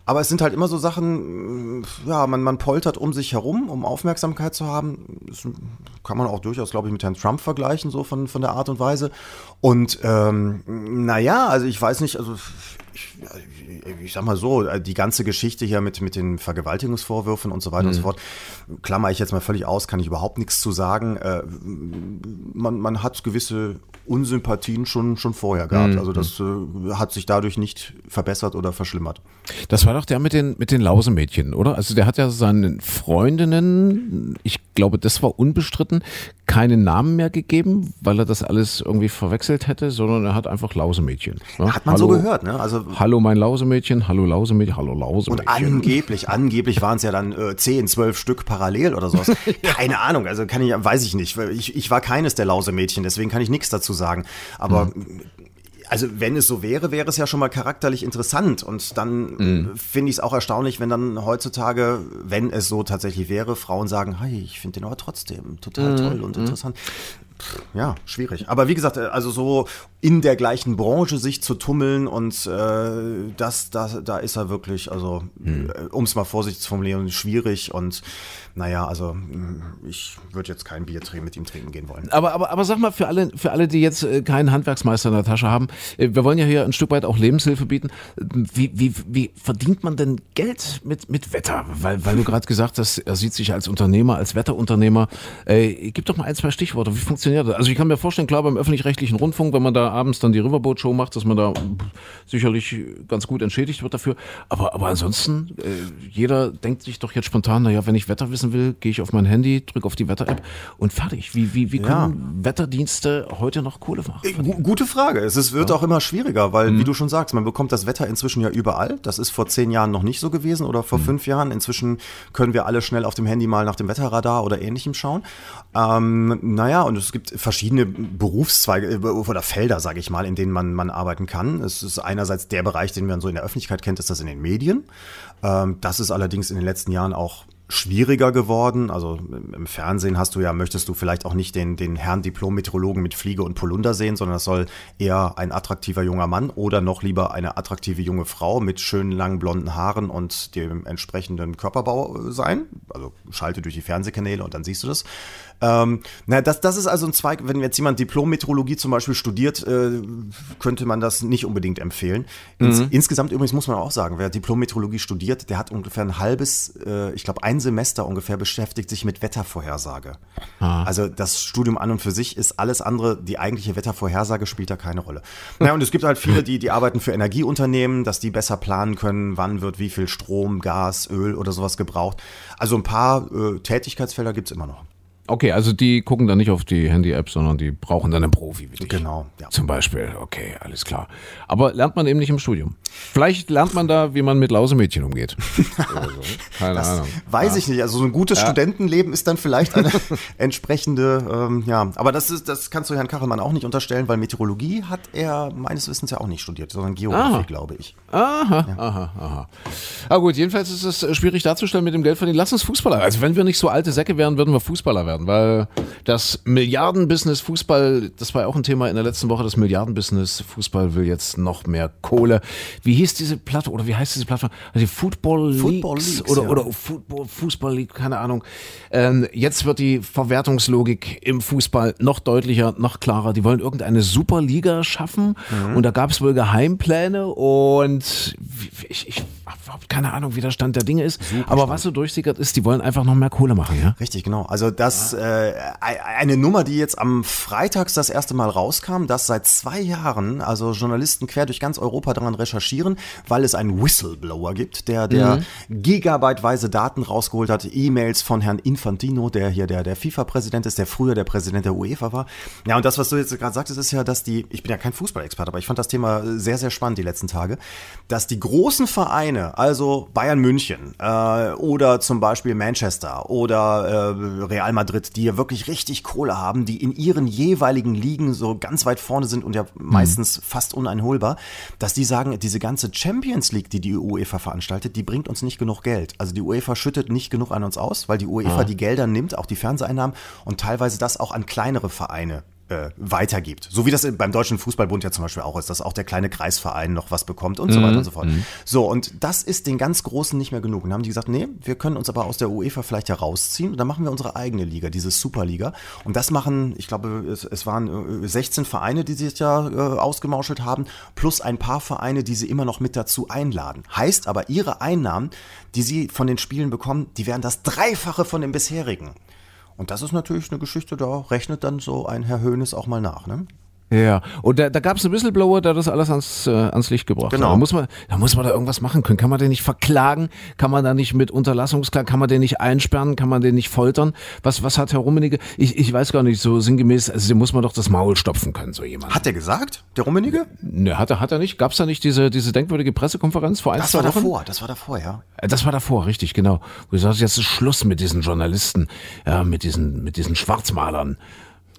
Aber es sind halt immer so Sachen, ja, man, man poltert um sich herum, um Aufmerksamkeit zu haben. Das kann man auch durchaus, glaube ich, mit Herrn Trump vergleichen, so von, von der Art und Weise. Und ähm, naja, also ich weiß nicht, also ich, ich sag mal so, die ganze Geschichte hier mit, mit den Vergewaltigungsvorwürfen und so weiter und so fort, klammer ich jetzt mal völlig aus, kann ich überhaupt nichts zu sagen. Äh, man, man hat gewisse Unsympathien schon, schon vorher gehabt. Also das äh, hat sich dadurch nicht verbessert oder verschlimmert. Das war doch der mit den, mit den Lausemädchen, oder? Also der hat ja seinen Freundinnen, ich glaube, das war unbestritten, keinen Namen mehr gegeben, weil er das alles irgendwie verwechselt hätte, sondern er hat einfach Lausemädchen. Ja? Hat man so gehört, ne? Also Hallo mein Lausemädchen, hallo Lausemädchen, hallo und Lausemädchen. angeblich, angeblich waren es ja dann äh, 10, 12 Stück parallel oder sowas. Keine Ahnung, also kann ich, weiß ich nicht. Ich, ich war keines der Lausemädchen, deswegen kann ich nichts dazu sagen. Aber also wenn es so wäre, wäre es ja schon mal charakterlich interessant. Und dann äh, finde ich es auch erstaunlich, wenn dann heutzutage, wenn es so tatsächlich wäre, Frauen sagen, hey, ich finde den aber trotzdem total toll und interessant. Ja, schwierig. Aber wie gesagt, äh, also so in der gleichen Branche sich zu tummeln und äh, das, das, da ist er wirklich, also um es mal vorsichtig zu formulieren, schwierig und naja, also mh, ich würde jetzt kein Bier mit ihm trinken gehen wollen. Aber, aber, aber sag mal, für alle, für alle, die jetzt äh, keinen Handwerksmeister in der Tasche haben, äh, wir wollen ja hier ein Stück weit auch Lebenshilfe bieten. Wie, wie, wie verdient man denn Geld mit, mit Wetter? Weil, weil du gerade gesagt hast, er sieht sich als Unternehmer, als Wetterunternehmer. Äh, gib doch mal ein, zwei Stichworte. Wie funktioniert das? Also ich kann mir vorstellen, klar, beim öffentlich-rechtlichen Rundfunk, wenn man da abends dann die Riverboat-Show macht, dass man da sicherlich ganz gut entschädigt wird dafür. Aber, aber ansonsten, äh, jeder denkt sich doch jetzt spontan, naja, wenn ich Wetter wissen will, gehe ich auf mein Handy, drücke auf die Wetter-App und fertig. Wie, wie, wie Ja. können Wetterdienste heute noch Kohle machen? Gu- Gute Frage. Es ist, wird auch immer schwieriger, weil, wie du schon sagst, man bekommt das Wetter inzwischen ja überall. Das ist vor zehn Jahren noch nicht so gewesen oder vor fünf Jahren. Inzwischen können wir alle schnell auf dem Handy mal nach dem Wetterradar oder ähnlichem schauen. Ähm, naja, und es gibt verschiedene Berufszweige äh, oder Felder, sage ich mal, in denen man, man arbeiten kann. Es ist einerseits der Bereich, den man so in der Öffentlichkeit kennt, ist das in den Medien. Ähm, das ist allerdings in den letzten Jahren auch schwieriger geworden. Also im Fernsehen hast du ja, möchtest du vielleicht auch nicht den, den Herrn Diplom-Meteorologen mit Fliege und Polunder sehen, sondern das soll eher ein attraktiver junger Mann oder noch lieber eine attraktive junge Frau mit schönen langen blonden Haaren und dem entsprechenden Körperbau sein. Also schalte durch die Fernsehkanäle und dann siehst du das. Ähm, na, das, das ist also ein Zweig, wenn jetzt jemand Diplom-Meteorologie zum Beispiel studiert, äh, könnte man das nicht unbedingt empfehlen. Ins, mhm. Insgesamt übrigens muss man auch sagen, wer Diplom-Meteorologie studiert, der hat ungefähr ein halbes, äh, ich glaube ein Semester ungefähr beschäftigt sich mit Wettervorhersage. Ah. Also das Studium an und für sich ist alles andere, die eigentliche Wettervorhersage spielt da keine Rolle. Naja, und es gibt halt viele, die, die arbeiten für Energieunternehmen, dass die besser planen können, wann wird wie viel Strom, Gas, Öl oder sowas gebraucht. Also ein paar äh, Tätigkeitsfelder gibt's immer noch. Okay, also die gucken dann nicht auf die Handy-App, sondern die brauchen dann einen Profi wie dich. Genau, ja. Zum Beispiel, okay, alles klar. Aber lernt man eben nicht im Studium. Vielleicht lernt man da, wie man mit Lausemädchen umgeht. so. Keine das Ahnung. Weiß ja. ich nicht. Also so ein gutes ja. Studentenleben ist dann vielleicht eine entsprechende, ähm, ja. Aber das ist, das kannst du Herrn Kachelmann auch nicht unterstellen, weil Meteorologie hat er meines Wissens ja auch nicht studiert, sondern Geografie, glaube ich. Aha, ja. aha, aha. Aber gut, jedenfalls ist es schwierig darzustellen mit dem Geld verdienen. Lass uns Fußballer. Also wenn wir nicht so alte Säcke wären, würden wir Fußballer werden werden, weil das Milliardenbusiness Fußball, das war ja auch ein Thema in der letzten Woche, das Milliardenbusiness Fußball will jetzt noch mehr Kohle. Wie hieß diese Plattform oder wie heißt diese Plattform? Also die Football Football Leagues oder, ja. oder Football, Fußball League, keine Ahnung. Ähm, jetzt wird die Verwertungslogik im Fußball noch deutlicher, noch klarer. Die wollen irgendeine Superliga schaffen mhm. und da gab es wohl Geheimpläne und ich, ich habe überhaupt keine Ahnung, wie der Stand der Dinge ist. Super aber spannend. was so durchsickert ist, die wollen einfach noch mehr Kohle machen, ja? Richtig, genau. Also das äh, eine Nummer, die jetzt am Freitags das erste Mal rauskam, dass seit zwei Jahren also Journalisten quer durch ganz Europa daran recherchieren, weil es einen Whistleblower gibt, der der mhm. gigabyteweise Daten rausgeholt hat, E-Mails von Herrn Infantino, der hier der der FIFA-Präsident ist, der früher der Präsident der UEFA war. Ja, und das, was du jetzt gerade sagtest, ist ja, dass die, ich bin ja kein Fußballexperte, aber ich fand das Thema sehr, sehr spannend die letzten Tage, dass die großen Vereine, also Bayern München äh, oder zum Beispiel Manchester oder äh, Real Madrid, die ja wirklich richtig Kohle haben, die in ihren jeweiligen Ligen so ganz weit vorne sind und ja meistens mhm. fast uneinholbar, dass die sagen, diese ganze Champions League, die die UEFA veranstaltet, die bringt uns nicht genug Geld. Also die UEFA schüttet nicht genug an uns aus, weil die UEFA ah. die Gelder nimmt, auch die Fernseheinnahmen und teilweise das auch an kleinere Vereine äh, weitergibt. So wie das beim Deutschen Fußballbund ja zum Beispiel auch ist, dass auch der kleine Kreisverein noch was bekommt und mhm. so weiter und so fort. Mhm. So, und das ist den ganz Großen nicht mehr genug. Und dann haben die gesagt, nee, wir können uns aber aus der UEFA vielleicht herausziehen und dann machen wir unsere eigene Liga, diese Superliga. Und das machen, ich glaube, es, es waren 16 äh, Vereine, die sich ja äh, ausgemauschelt haben, plus ein paar Vereine, die sie immer noch mit dazu einladen. Heißt aber, ihre Einnahmen, die sie von den Spielen bekommen, die wären das Dreifache von den bisherigen. Und das ist natürlich eine Geschichte, da rechnet dann so ein Herr Höhnes auch mal nach. Ne? Ja, und da, da gab es einen Whistleblower, der das alles ans, äh, ans Licht gebracht genau. hat. Da muss, man, da muss man da irgendwas machen können. Kann man den nicht verklagen? Kann man da nicht mit Unterlassungsklagen, kann man den nicht einsperren? Kann man den nicht foltern? Was, was hat Herr Rummenigge? Ich, ich weiß gar nicht, so sinngemäß, also dem muss man doch das Maul stopfen können, so jemand. Hat er gesagt, der Rummenigge? Ne, hat er, hat er nicht. Gab es da nicht diese, diese denkwürdige Pressekonferenz vor ein, das war davor, das war davor, ja. Äh, das war davor, richtig, genau. Wo du sagst, jetzt ist Schluss mit diesen Journalisten, ja, mit diesen, mit diesen Schwarzmalern.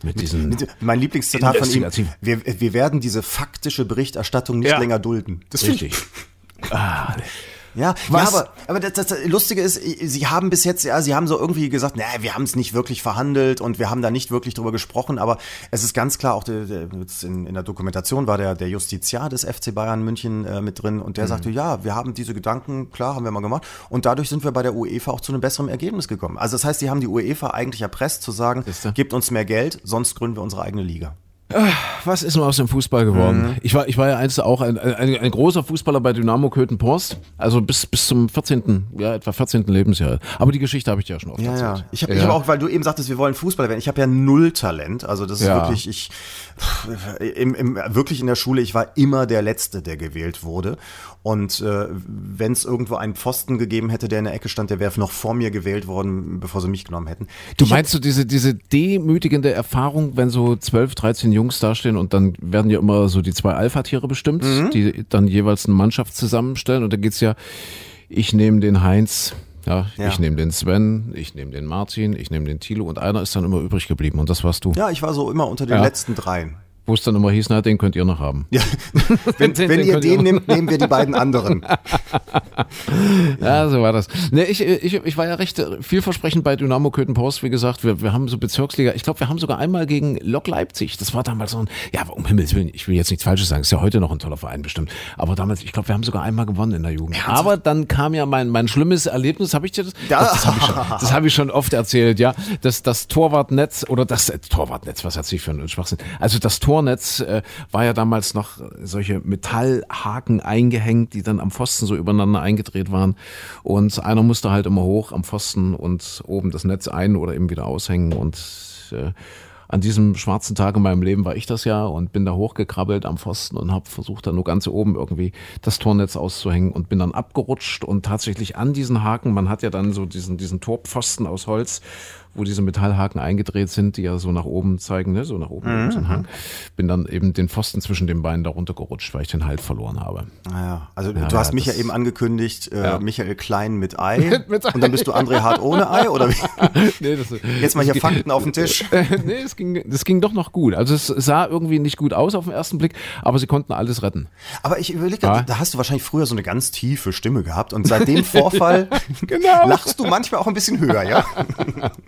Mit diesen mein Lieblingszitat von ihm, wir, wir werden diese faktische Berichterstattung nicht ja. länger dulden. Das Richtig. ah, ja, ja aber, aber das, das, Lustige ist, sie haben bis jetzt, ja, sie haben so irgendwie gesagt, naja, wir haben es nicht wirklich verhandelt und wir haben da nicht wirklich drüber gesprochen, aber es ist ganz klar, auch der, der, in, in, der Dokumentation war der, der Justiziar des FC Bayern München äh, mit drin und der mhm. sagte, ja, wir haben diese Gedanken, klar, haben wir mal gemacht und dadurch sind wir bei der UEFA auch zu einem besseren Ergebnis gekommen. Also das heißt, sie haben die UEFA eigentlich erpresst zu sagen, gebt uns mehr Geld, sonst gründen wir unsere eigene Liga. Was ist nur aus dem Fußball geworden? Mhm. Ich, war, ich war ja einst auch ein, ein, ein großer Fußballer bei Dynamo Köthen-Porst, also bis, bis zum 14., ja, etwa 14. Lebensjahr. Aber die Geschichte habe ich dir ja schon oft ja, erzählt. Ja. Ich habe ja. hab auch, weil du eben sagtest, wir wollen Fußballer werden. Ich habe ja null Talent. Also das ist ja. wirklich, ich im, im, wirklich in der Schule, ich war immer der Letzte, der gewählt wurde. Und äh, wenn es irgendwo einen Pfosten gegeben hätte, der in der Ecke stand, der wäre noch vor mir gewählt worden, bevor sie mich genommen hätten. Du ich meinst du diese, diese demütigende Erfahrung, wenn so 12, 13 Jungs dastehen und dann werden ja immer so die zwei Alpha-Tiere bestimmt, mhm. die dann jeweils eine Mannschaft zusammenstellen und da geht's ja, ich nehme den Heinz, ja, ja. ich nehme den Sven, ich nehme den Martin, ich nehme den Thilo und einer ist dann immer übrig geblieben und das warst du. Ja, ich war so immer unter den ja. letzten dreien. Wo es dann immer hieß, na, den könnt ihr noch haben. Ja, wenn, Den- wenn den ihr ihr den auch- nehmt, nehmen wir die beiden anderen. Ja, so war das. Nee, ich, ich, ich war ja recht äh, vielversprechend bei Dynamo Köthen-Post, wie gesagt. Wir, wir haben so Bezirksliga. Ich glaube, wir haben sogar einmal gegen Lok Leipzig. Das war damals so ein, ja, um Himmels Willen, ich will jetzt nichts Falsches sagen. Ist ja heute noch ein toller Verein bestimmt. Aber damals, ich glaube, wir haben sogar einmal gewonnen in der Jugend. Aber dann kam ja mein, mein schlimmes Erlebnis. Habe ich dir das? Ja. Das, das habe ich, schon- das hab ich schon oft erzählt, ja. Das, das Torwartnetz oder das äh, Torwartnetz, was hat sich für ein Schwachsinn? Also das Tornetz äh, war ja damals noch solche Metallhaken eingehängt, die dann am Pfosten so übereinander eingedreht waren. Und einer musste halt immer hoch am Pfosten und oben das Netz ein oder eben wieder aushängen. Und äh, an diesem schwarzen Tag in meinem Leben war ich das ja und bin da hochgekrabbelt am Pfosten und habe versucht, da nur ganz oben irgendwie das Tornetz auszuhängen und bin dann abgerutscht und tatsächlich an diesen Haken, man hat ja dann so diesen, diesen Torpfosten aus Holz, wo diese Metallhaken eingedreht sind, die ja so nach oben zeigen, ne? so nach oben, oben so ein Hang. Bin dann eben den Pfosten zwischen den Beinen darunter gerutscht, weil ich den Halt verloren habe. Naja, also Ja, du hast mich ja eben angekündigt, äh, Ja. Michael Klein mit Ei. Mit Ei. Und dann bist du André Hart ohne Ei, oder wie? nee, das, Jetzt mal hier Fakten auf den Tisch. nee, es ging, das ging doch noch gut. Also es sah irgendwie nicht gut aus auf den ersten Blick, aber sie konnten alles retten. Aber ich überlege, Ja. da hast du wahrscheinlich früher so eine ganz tiefe Stimme gehabt und seit dem Vorfall Genau. lachst du manchmal auch ein bisschen höher, ja?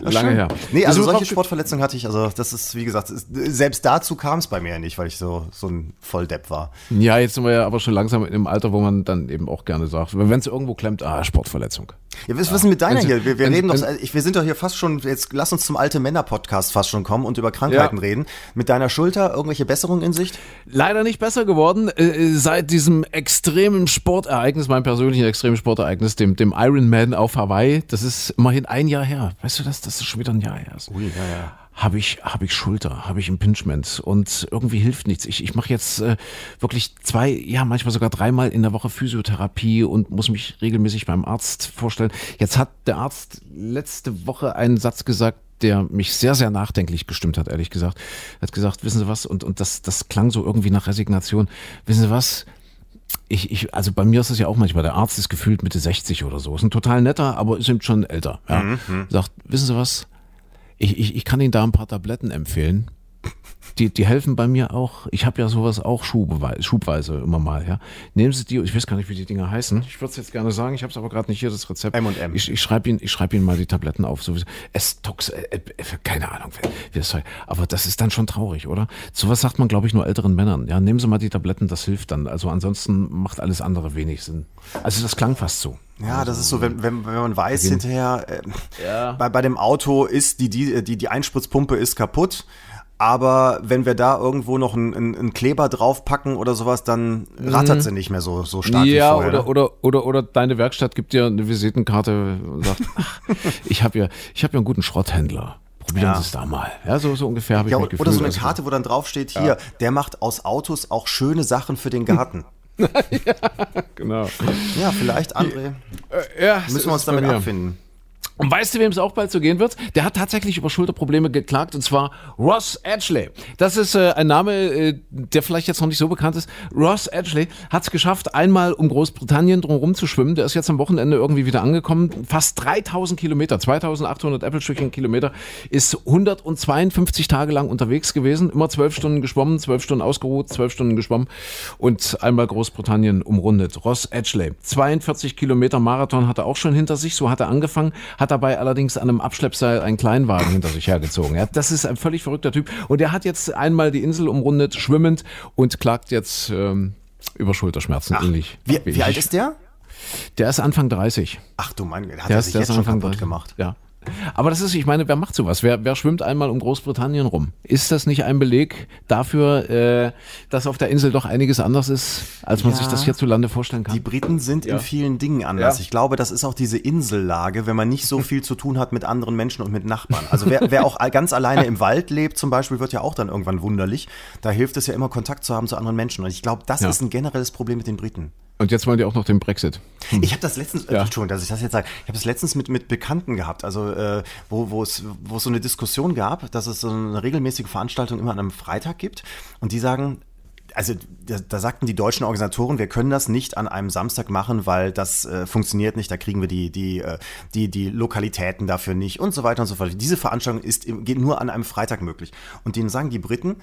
Lange her. Nee, also solche Sportverletzungen hatte ich, also das ist, wie gesagt, ist, selbst dazu kam es bei mir ja nicht, weil ich so, so ein Volldepp war. Ja, jetzt sind wir ja aber schon langsam in dem Alter, wo man dann eben auch gerne sagt, wenn es irgendwo klemmt, ah, Sportverletzung. Ja, was, was ist denn mit deiner Wenn hier? Wir, wir wenn- reden doch, wir sind doch hier fast schon, jetzt lass uns zum alte Männer-Podcast fast schon kommen und über Krankheiten Ja. reden. Mit deiner Schulter irgendwelche Besserungen in Sicht? Leider nicht besser geworden äh, seit diesem extremen Sportereignis, meinem persönlichen extremen Sportereignis, dem, dem Ironman auf Hawaii. Das ist immerhin ein Jahr her. Weißt du das? Das ist schon wieder ein Jahr her. Ui, ja, ja. habe ich, habe ich Schulter, habe ich Impingement und irgendwie hilft nichts. Ich, ich mache jetzt äh, wirklich zwei, ja manchmal sogar dreimal in der Woche Physiotherapie und muss mich regelmäßig beim Arzt vorstellen. Jetzt hat der Arzt letzte Woche einen Satz gesagt, der mich sehr, sehr nachdenklich gestimmt hat, ehrlich gesagt. Er hat gesagt, wissen Sie was, und, und das, das klang so irgendwie nach Resignation. Wissen Sie was, ich, ich, also bei mir ist es ja auch manchmal, der Arzt ist gefühlt Mitte 60 oder so. Ist ein total netter, aber ist eben schon älter. Ja. Sagt, wissen Sie was? Ich, ich, ich kann Ihnen da ein paar Tabletten empfehlen. Die, die helfen bei mir auch. Ich habe ja sowas auch schubweise, schubweise immer mal. Ja. Nehmen Sie die, ich weiß gar nicht, wie die Dinger heißen. Ich würde es jetzt gerne sagen, ich habe es aber gerade nicht hier, das Rezept. M&M. Ich, ich schreibe Ihnen, ich schreib Ihnen mal die Tabletten auf. Sowieso. Estox, äh, äh, keine Ahnung, wie wie das heißt. Aber das ist dann schon traurig, oder? Sowas sagt man, glaube ich, nur älteren Männern. Ja, nehmen Sie mal die Tabletten, das hilft dann. Also ansonsten macht alles andere wenig Sinn. Also das klang fast so. Ja, das ist so, wenn, wenn, wenn man weiß hinterher, äh, Ja. bei, bei dem Auto ist die, die, die, die Einspritzpumpe ist kaputt. Aber wenn wir da irgendwo noch einen, einen, Kleber draufpacken oder sowas, dann rattert sie nicht mehr so, so stark wie Mhm. ja, vorher. ne? oder, oder, oder, oder deine Werkstatt gibt dir eine Visitenkarte und sagt, ach, ich habe ja, ich ja einen guten Schrotthändler. Probieren Ja. Sie es da mal. Ja, so, so ungefähr habe ich ja, mich oder so eine Karte, wo dann draufsteht, hier, der macht aus Autos auch schöne Sachen für den Garten. Genau. ja, vielleicht, André, Ja, müssen wir uns damit abfinden. Und weißt du, wem es auch bald so gehen wird? Der hat tatsächlich über Schulterprobleme geklagt, und zwar Ross Edgley. Das ist äh, ein Name, äh, der vielleicht jetzt noch nicht so bekannt ist. Ross Edgley hat es geschafft, einmal um Großbritannien drumherum zu schwimmen. Der ist jetzt am Wochenende irgendwie wieder angekommen. Fast 3000 Kilometer, 2800 Äpfelstückchen Kilometer, ist 152 Tage lang unterwegs gewesen. Immer 12 Stunden geschwommen, 12 Stunden ausgeruht, 12 Stunden geschwommen und einmal Großbritannien umrundet. Ross Edgley. 42 Kilometer Marathon hat er auch schon hinter sich. So hat er angefangen, hat dabei allerdings an einem Abschleppseil einen Kleinwagen hinter sich hergezogen. Ja, das ist ein völlig verrückter Typ. Und er hat jetzt einmal die Insel umrundet, schwimmend und klagt jetzt ähm, über Schulterschmerzen ähnlich. Wie, wie alt ist der? Der ist Anfang 30. Ach du der hat Der er ist, sich der jetzt ist schon Anfang kaputt 30. gemacht. Ja. Aber das ist, ich meine, wer macht sowas? Wer, wer schwimmt einmal um Großbritannien rum? Ist das nicht ein Beleg dafür, äh, dass auf der Insel doch einiges anders ist, als man Ja. sich das hierzulande vorstellen kann? Die Briten sind in vielen Dingen anders. Ja. Ich glaube, das ist auch diese Insellage, wenn man nicht so viel zu tun hat mit anderen Menschen und mit Nachbarn. Also wer, wer auch ganz alleine im Wald lebt zum Beispiel, wird ja auch dann irgendwann wunderlich. Da hilft es ja immer, Kontakt zu haben zu anderen Menschen. Und ich glaube, das Ja. ist ein generelles Problem mit den Briten. Und jetzt wollen die auch noch den Brexit. Ich habe das letztens, äh, Ja. Entschuldigung, dass ich das jetzt sage, ich habe das letztens mit, mit Bekannten gehabt, also äh, wo, wo, es, wo es so eine Diskussion gab, dass es so eine regelmäßige Veranstaltung immer an einem Freitag gibt und die sagen, also da, da sagten die deutschen Organisatoren, wir können das nicht an einem Samstag machen, weil das äh, funktioniert nicht, da kriegen wir die, die, äh, die, die Lokalitäten dafür nicht und so weiter und so fort. Diese Veranstaltung ist, geht nur an einem Freitag möglich. Und denen sagen die Briten,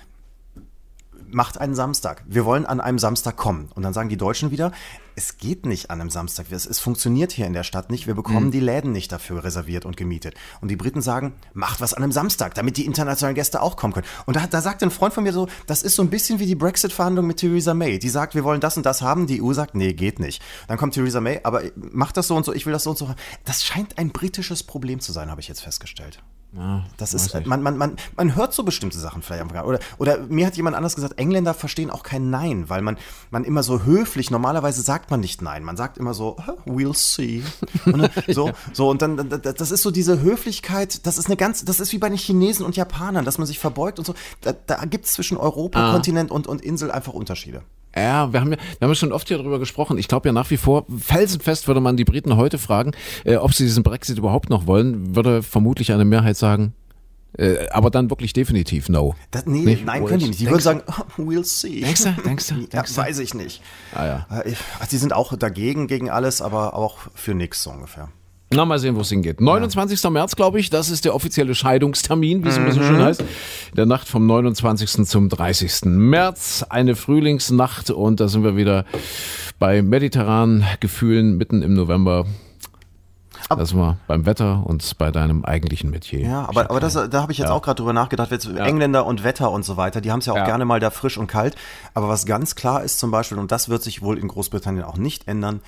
macht einen Samstag. Wir wollen an einem Samstag kommen. Und dann sagen die Deutschen wieder, es geht nicht an einem Samstag. Es, es funktioniert hier in der Stadt nicht. Wir bekommen mhm. die Läden nicht dafür reserviert und gemietet. Und die Briten sagen, macht was an einem Samstag, damit die internationalen Gäste auch kommen können. Und da, da sagt ein Freund von mir so, das ist so ein bisschen wie die Brexit-Verhandlung mit Theresa May. Die sagt, wir wollen das und das haben. Die EU sagt, nee, geht nicht. Dann kommt Theresa May, aber macht das so und so, ich will das so und so. Das scheint ein britisches Problem zu sein, habe ich jetzt festgestellt. Ja, das ist, man, man, man, man hört so bestimmte Sachen vielleicht einfach. Oder, oder mir hat jemand anders gesagt, Engländer verstehen auch kein Nein, weil man, man immer so höflich, normalerweise sagt man nicht Nein, man sagt immer so, we'll see. Und so, so, und dann, das ist so diese Höflichkeit, das ist eine ganz, das ist wie bei den Chinesen und Japanern, dass man sich verbeugt und so. Da, da gibt es zwischen Europa, ah. Kontinent und, und Insel einfach Unterschiede. Ja, wir haben ja, wir haben ja schon oft hier darüber gesprochen. Ich glaube ja nach wie vor, felsenfest würde man die Briten heute fragen, äh, ob sie diesen Brexit überhaupt noch wollen, würde vermutlich eine Mehrheit sagen, äh, aber dann wirklich definitiv no. Das, nee, nicht? nein, können die nicht. Die würden sagen, oh, we'll see. Denkst du? Denkst du? Ja, weiß ich nicht. Ah, ja. Äh, also, die sind auch dagegen, gegen alles, aber auch für nichts so ungefähr. Na, mal sehen, wo es hingeht. 29. Ja. März, glaube ich, das ist der offizielle Scheidungstermin, wie es immer so schön mhm. heißt. Der Nacht vom 29. zum 30. März, eine Frühlingsnacht und da sind wir wieder bei mediterranen Gefühlen mitten im November. Aber, das war beim Wetter und bei deinem eigentlichen Metier. Ja, aber, aber das, da habe ich jetzt ja. auch gerade drüber nachgedacht. Jetzt ja. Engländer und Wetter und so weiter, die haben es ja auch ja. gerne mal da frisch und kalt. Aber was ganz klar ist zum Beispiel, und das wird sich wohl in Großbritannien auch nicht ändern,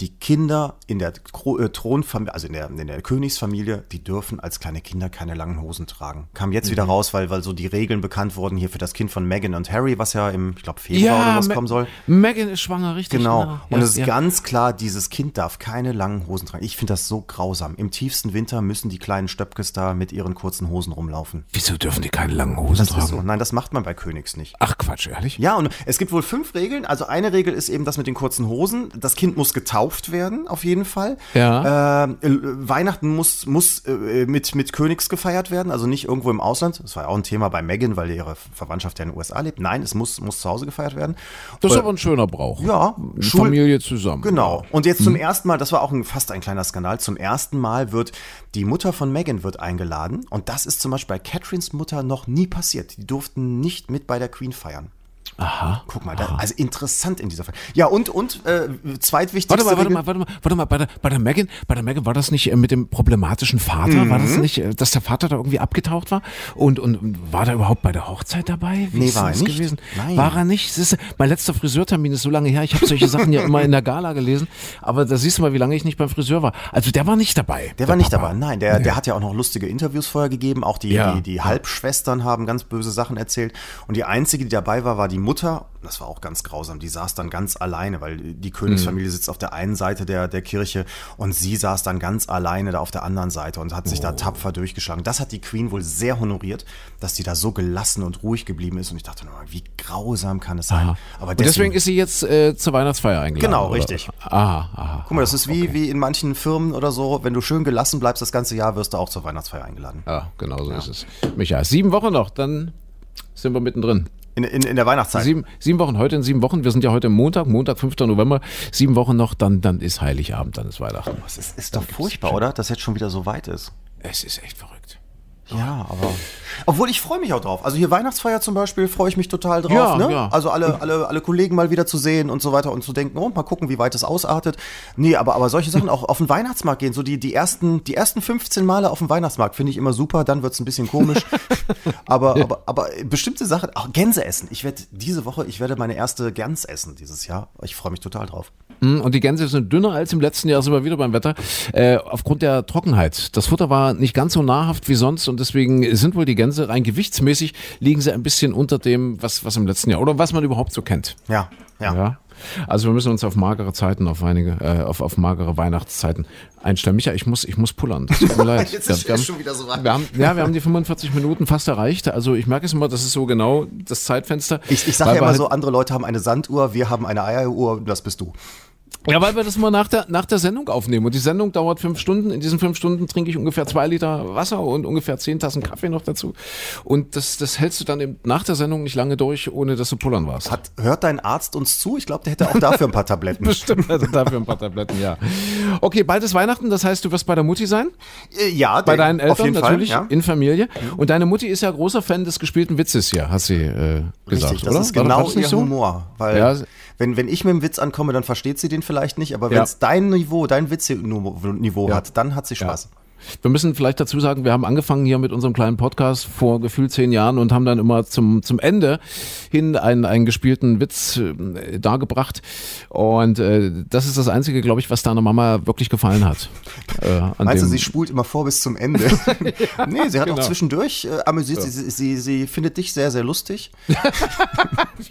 die Kinder in der äh, Thronfamilie, also in der, in der Königsfamilie, die dürfen als kleine Kinder keine langen Hosen tragen. Kam jetzt mhm. wieder raus, weil, weil so die Regeln bekannt wurden hier für das Kind von Meghan und Harry, was ja im, ich glaube, Februar ja, oder was Ma kommen soll. Meghan ist schwanger, richtig. Genau. genau. Und ja, es ist ja. ganz klar, dieses Kind darf keine langen Hosen tragen. Ich finde das so grausam. Im tiefsten Winter müssen die kleinen Stöpkes da mit ihren kurzen Hosen rumlaufen. Wieso dürfen die keine langen Hosen das tragen? So. Nein, das macht man bei Königs nicht. Ach Quatsch, ehrlich? Ja, und es gibt wohl fünf Regeln. Also eine Regel ist eben das mit den kurzen Hosen. Das Kind muss getauft werden, auf jeden Fall. Ja. Äh, Weihnachten muss, muss äh, mit, mit Königs gefeiert werden, also nicht irgendwo im Ausland. Das war ja auch ein Thema bei Megan, weil ihre Verwandtschaft ja in den USA lebt. Nein, es muss, muss zu Hause gefeiert werden. Das ist äh, aber ein schöner Brauch. Ja. Schul Familie zusammen. Genau. Und jetzt zum hm. ersten Mal, das war auch ein, fast ein kleiner Skandal, zum ersten Mal wird die Mutter von Megan wird eingeladen. Und das ist zum Beispiel bei Catherines Mutter noch nie passiert. Die durften nicht mit bei der Queen feiern. Aha. Guck mal, da, also interessant in dieser Fall. Ja, und, und äh, zweitwichtigste Warte mal, warte mal, warte mal, warte mal, bei der, bei der Megan, bei der Megan war das nicht äh, mit dem problematischen Vater? Mhm. War das mhm. nicht, äh, dass der Vater da irgendwie abgetaucht war? Und, und, und war der überhaupt bei der Hochzeit dabei? Wie nee, war er nicht. Gewesen? Nein. War er nicht? Ist, mein letzter Friseurtermin ist so lange her. Ich habe solche Sachen ja immer in der Gala gelesen. Aber da siehst du mal, wie lange ich nicht beim Friseur war. Also der war nicht dabei. Der, der war nicht Papa. dabei, nein. Der, nee. der hat ja auch noch lustige Interviews vorher gegeben. Auch die, ja. die, die Halbschwestern haben ganz böse Sachen erzählt. Und die einzige, die dabei war, war die Mutter. Das war auch ganz grausam. Die saß dann ganz alleine, weil die Königsfamilie mhm. sitzt auf der einen Seite der, der Kirche und sie saß dann ganz alleine da auf der anderen Seite und hat sich oh. da tapfer durchgeschlagen. Das hat die Queen wohl sehr honoriert, dass die da so gelassen und ruhig geblieben ist. Und ich dachte nur, wie grausam kann es sein. Aber deswegen, deswegen, ist sie jetzt äh, zur Weihnachtsfeier eingeladen. Genau, oder? richtig. Aha, aha. Guck mal, das ist wie, okay. wie in manchen Firmen oder so. Wenn du schön gelassen bleibst das ganze Jahr, wirst du auch zur Weihnachtsfeier eingeladen. Ja, genau so ja. ist es. Michael, sieben Wochen noch, dann sind wir mittendrin. In, in, in der Weihnachtszeit. Sieben, sieben Wochen, heute in sieben Wochen. Wir sind ja heute Montag, Montag, 5. November. Sieben Wochen noch, dann, dann ist Heiligabend, dann ist Weihnachten. Das ist, ist doch furchtbar, oder? Dass jetzt schon wieder so weit ist. Es ist echt verrückt. Ja, aber. Obwohl ich freue mich auch drauf. Also hier Weihnachtsfeier zum Beispiel freue ich mich total drauf. Ja, ne? ja. Also alle, alle, alle Kollegen mal wieder zu sehen und so weiter und zu denken, oh, mal gucken, wie weit es ausartet. Nee, aber, aber solche Sachen auch auf den Weihnachtsmarkt gehen. So die, die, ersten, die ersten 15 Male auf dem Weihnachtsmarkt finde ich immer super, dann wird es ein bisschen komisch. aber, aber, aber bestimmte Sachen, auch Gänse essen. Ich werde diese Woche, ich werde meine erste Gans essen dieses Jahr. Ich freue mich total drauf. Hm, und die Gänse sind dünner als im letzten Jahr, sind wir wieder beim Wetter, äh, aufgrund der Trockenheit. Das Futter war nicht ganz so nahrhaft wie sonst und deswegen sind wohl die Gänse rein gewichtsmäßig, liegen sie ein bisschen unter dem, was, was im letzten Jahr oder was man überhaupt so kennt. Ja, ja. ja? Also wir müssen uns auf magere Zeiten, auf einige, äh, auf, auf magere Weihnachtszeiten einstellen. Micha, ich muss, ich muss pullern. Das tut mir leid. Jetzt ist wir, schon wieder so weit. Wir haben, ja, wir haben die 45 Minuten fast erreicht. Also ich merke es immer, das ist so genau das Zeitfenster. Ich, ich sage ja immer halt so, andere Leute haben eine Sanduhr, wir haben eine Eieruhr, das bist du. Ja, weil wir das mal nach der, nach der Sendung aufnehmen. Und die Sendung dauert fünf Stunden. In diesen fünf Stunden trinke ich ungefähr zwei Liter Wasser und ungefähr zehn Tassen Kaffee noch dazu. Und das, das hältst du dann eben nach der Sendung nicht lange durch, ohne dass du pullern warst. Hat, hört dein Arzt uns zu? Ich glaube, der hätte auch dafür ein paar Tabletten. Bestimmt, also dafür ein paar Tabletten, ja. Okay, bald ist Weihnachten, das heißt, du wirst bei der Mutti sein? Äh, ja, Bei deinen Eltern natürlich, Fall, ja. in Familie. Und deine Mutti ist ja großer Fan des gespielten Witzes hier, hast sie äh, gesagt, Richtig, das oder? ist genau ihr so? Humor. Weil Ja. Wenn, wenn ich mit dem Witz ankomme, dann versteht sie den vielleicht nicht, aber wenn Ja. es dein Niveau, dein Witzniveau Ja. hat, dann hat sie Spaß. Wir müssen vielleicht dazu sagen, wir haben angefangen hier mit unserem kleinen Podcast vor gefühlt zehn Jahren und haben dann immer zum, zum Ende hin einen, einen gespielten Witz äh, dargebracht. Und äh, das ist das Einzige, glaube ich, was deiner Mama wirklich gefallen hat. Äh, Meinst du, sie spult immer vor bis zum Ende? nee, sie hat auch genau. zwischendurch äh, amüsiert. Sie, sie, sie, sie findet dich sehr, sehr lustig.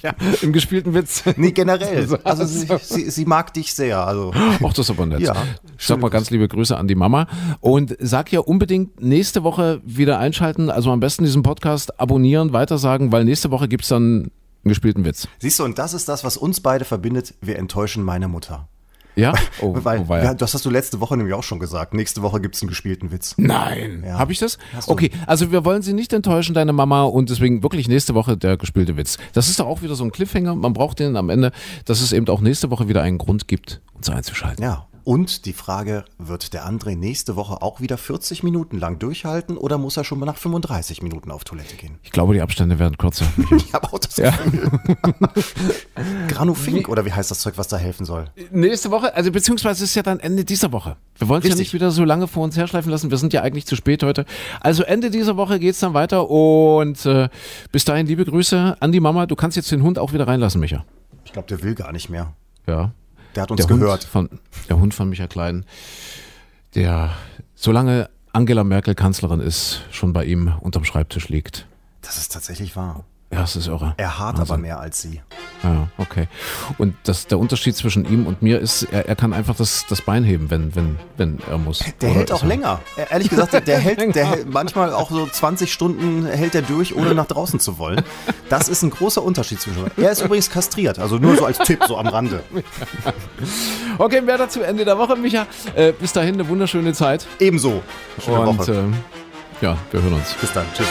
ja, Im gespielten Witz. Nee, generell. So, Also sie, sie, sie mag dich sehr. Also Ach, das ist aber nett. Ja, Ich sag mal ganz liebe Grüße an die Mama. Und sag ja unbedingt nächste Woche wieder einschalten. Also am besten diesen Podcast abonnieren, weitersagen, weil nächste Woche gibt's dann einen gespielten Witz. siehst du, und das ist das, was uns beide verbindet. Wir enttäuschen meine Mutter. Ja? Oh, Weil, oh, ja, das hast du letzte Woche nämlich auch schon gesagt. Nächste Woche gibt's einen gespielten Witz. Nein. Ja. Habe ich das? Okay, also wir wollen sie nicht enttäuschen, deine Mama, und deswegen wirklich nächste Woche der gespielte Witz. Das ist doch auch wieder so ein Cliffhanger. Man braucht den am Ende, dass es eben auch nächste Woche wieder einen Grund gibt, uns einzuschalten. Ja. Und die Frage, wird der André nächste Woche auch wieder 40 Minuten lang durchhalten oder muss er schon mal nach 35 Minuten auf Toilette gehen? Ich glaube, die Abstände werden kürzer. Ich habe auch das Gefühl. Granufink oder wie heißt das Zeug, was da helfen soll? Nächste Woche, also beziehungsweise ist ja dann Ende dieser Woche. Wir wollen es ja nicht wieder so lange vor uns herschleifen lassen. Wir sind ja eigentlich zu spät heute. Also Ende dieser Woche geht's dann weiter und äh, bis dahin liebe Grüße an die Mama. Du kannst jetzt den Hund auch wieder reinlassen, Micha. Ich glaube, der will gar nicht mehr. Ja. Der hat uns Der gehört. Hund von der Hund von Micha Klein, der solange Angela Merkel Kanzlerin ist, schon bei ihm unterm Schreibtisch liegt. Das ist tatsächlich wahr. Ja, es ist irre. Er hart aber mehr als sie. Ja, okay. Und das, der Unterschied zwischen ihm und mir ist, er, er kann einfach das, das Bein heben, wenn, wenn, wenn er muss. Der Oder hält auch er- länger. Er- Ehrlich gesagt, der, der hält, der hält manchmal auch so 20 Stunden hält er durch, ohne nach draußen zu wollen. Das ist ein großer Unterschied zwischen uns. Er ist übrigens kastriert, also nur so als Tipp, so am Rande. Okay, mehr dazu Ende der Woche, Micha. Äh, bis dahin eine wunderschöne Zeit. Ebenso. Schöne und Woche. äh, ja, wir hören uns. Bis dann. Tschüss.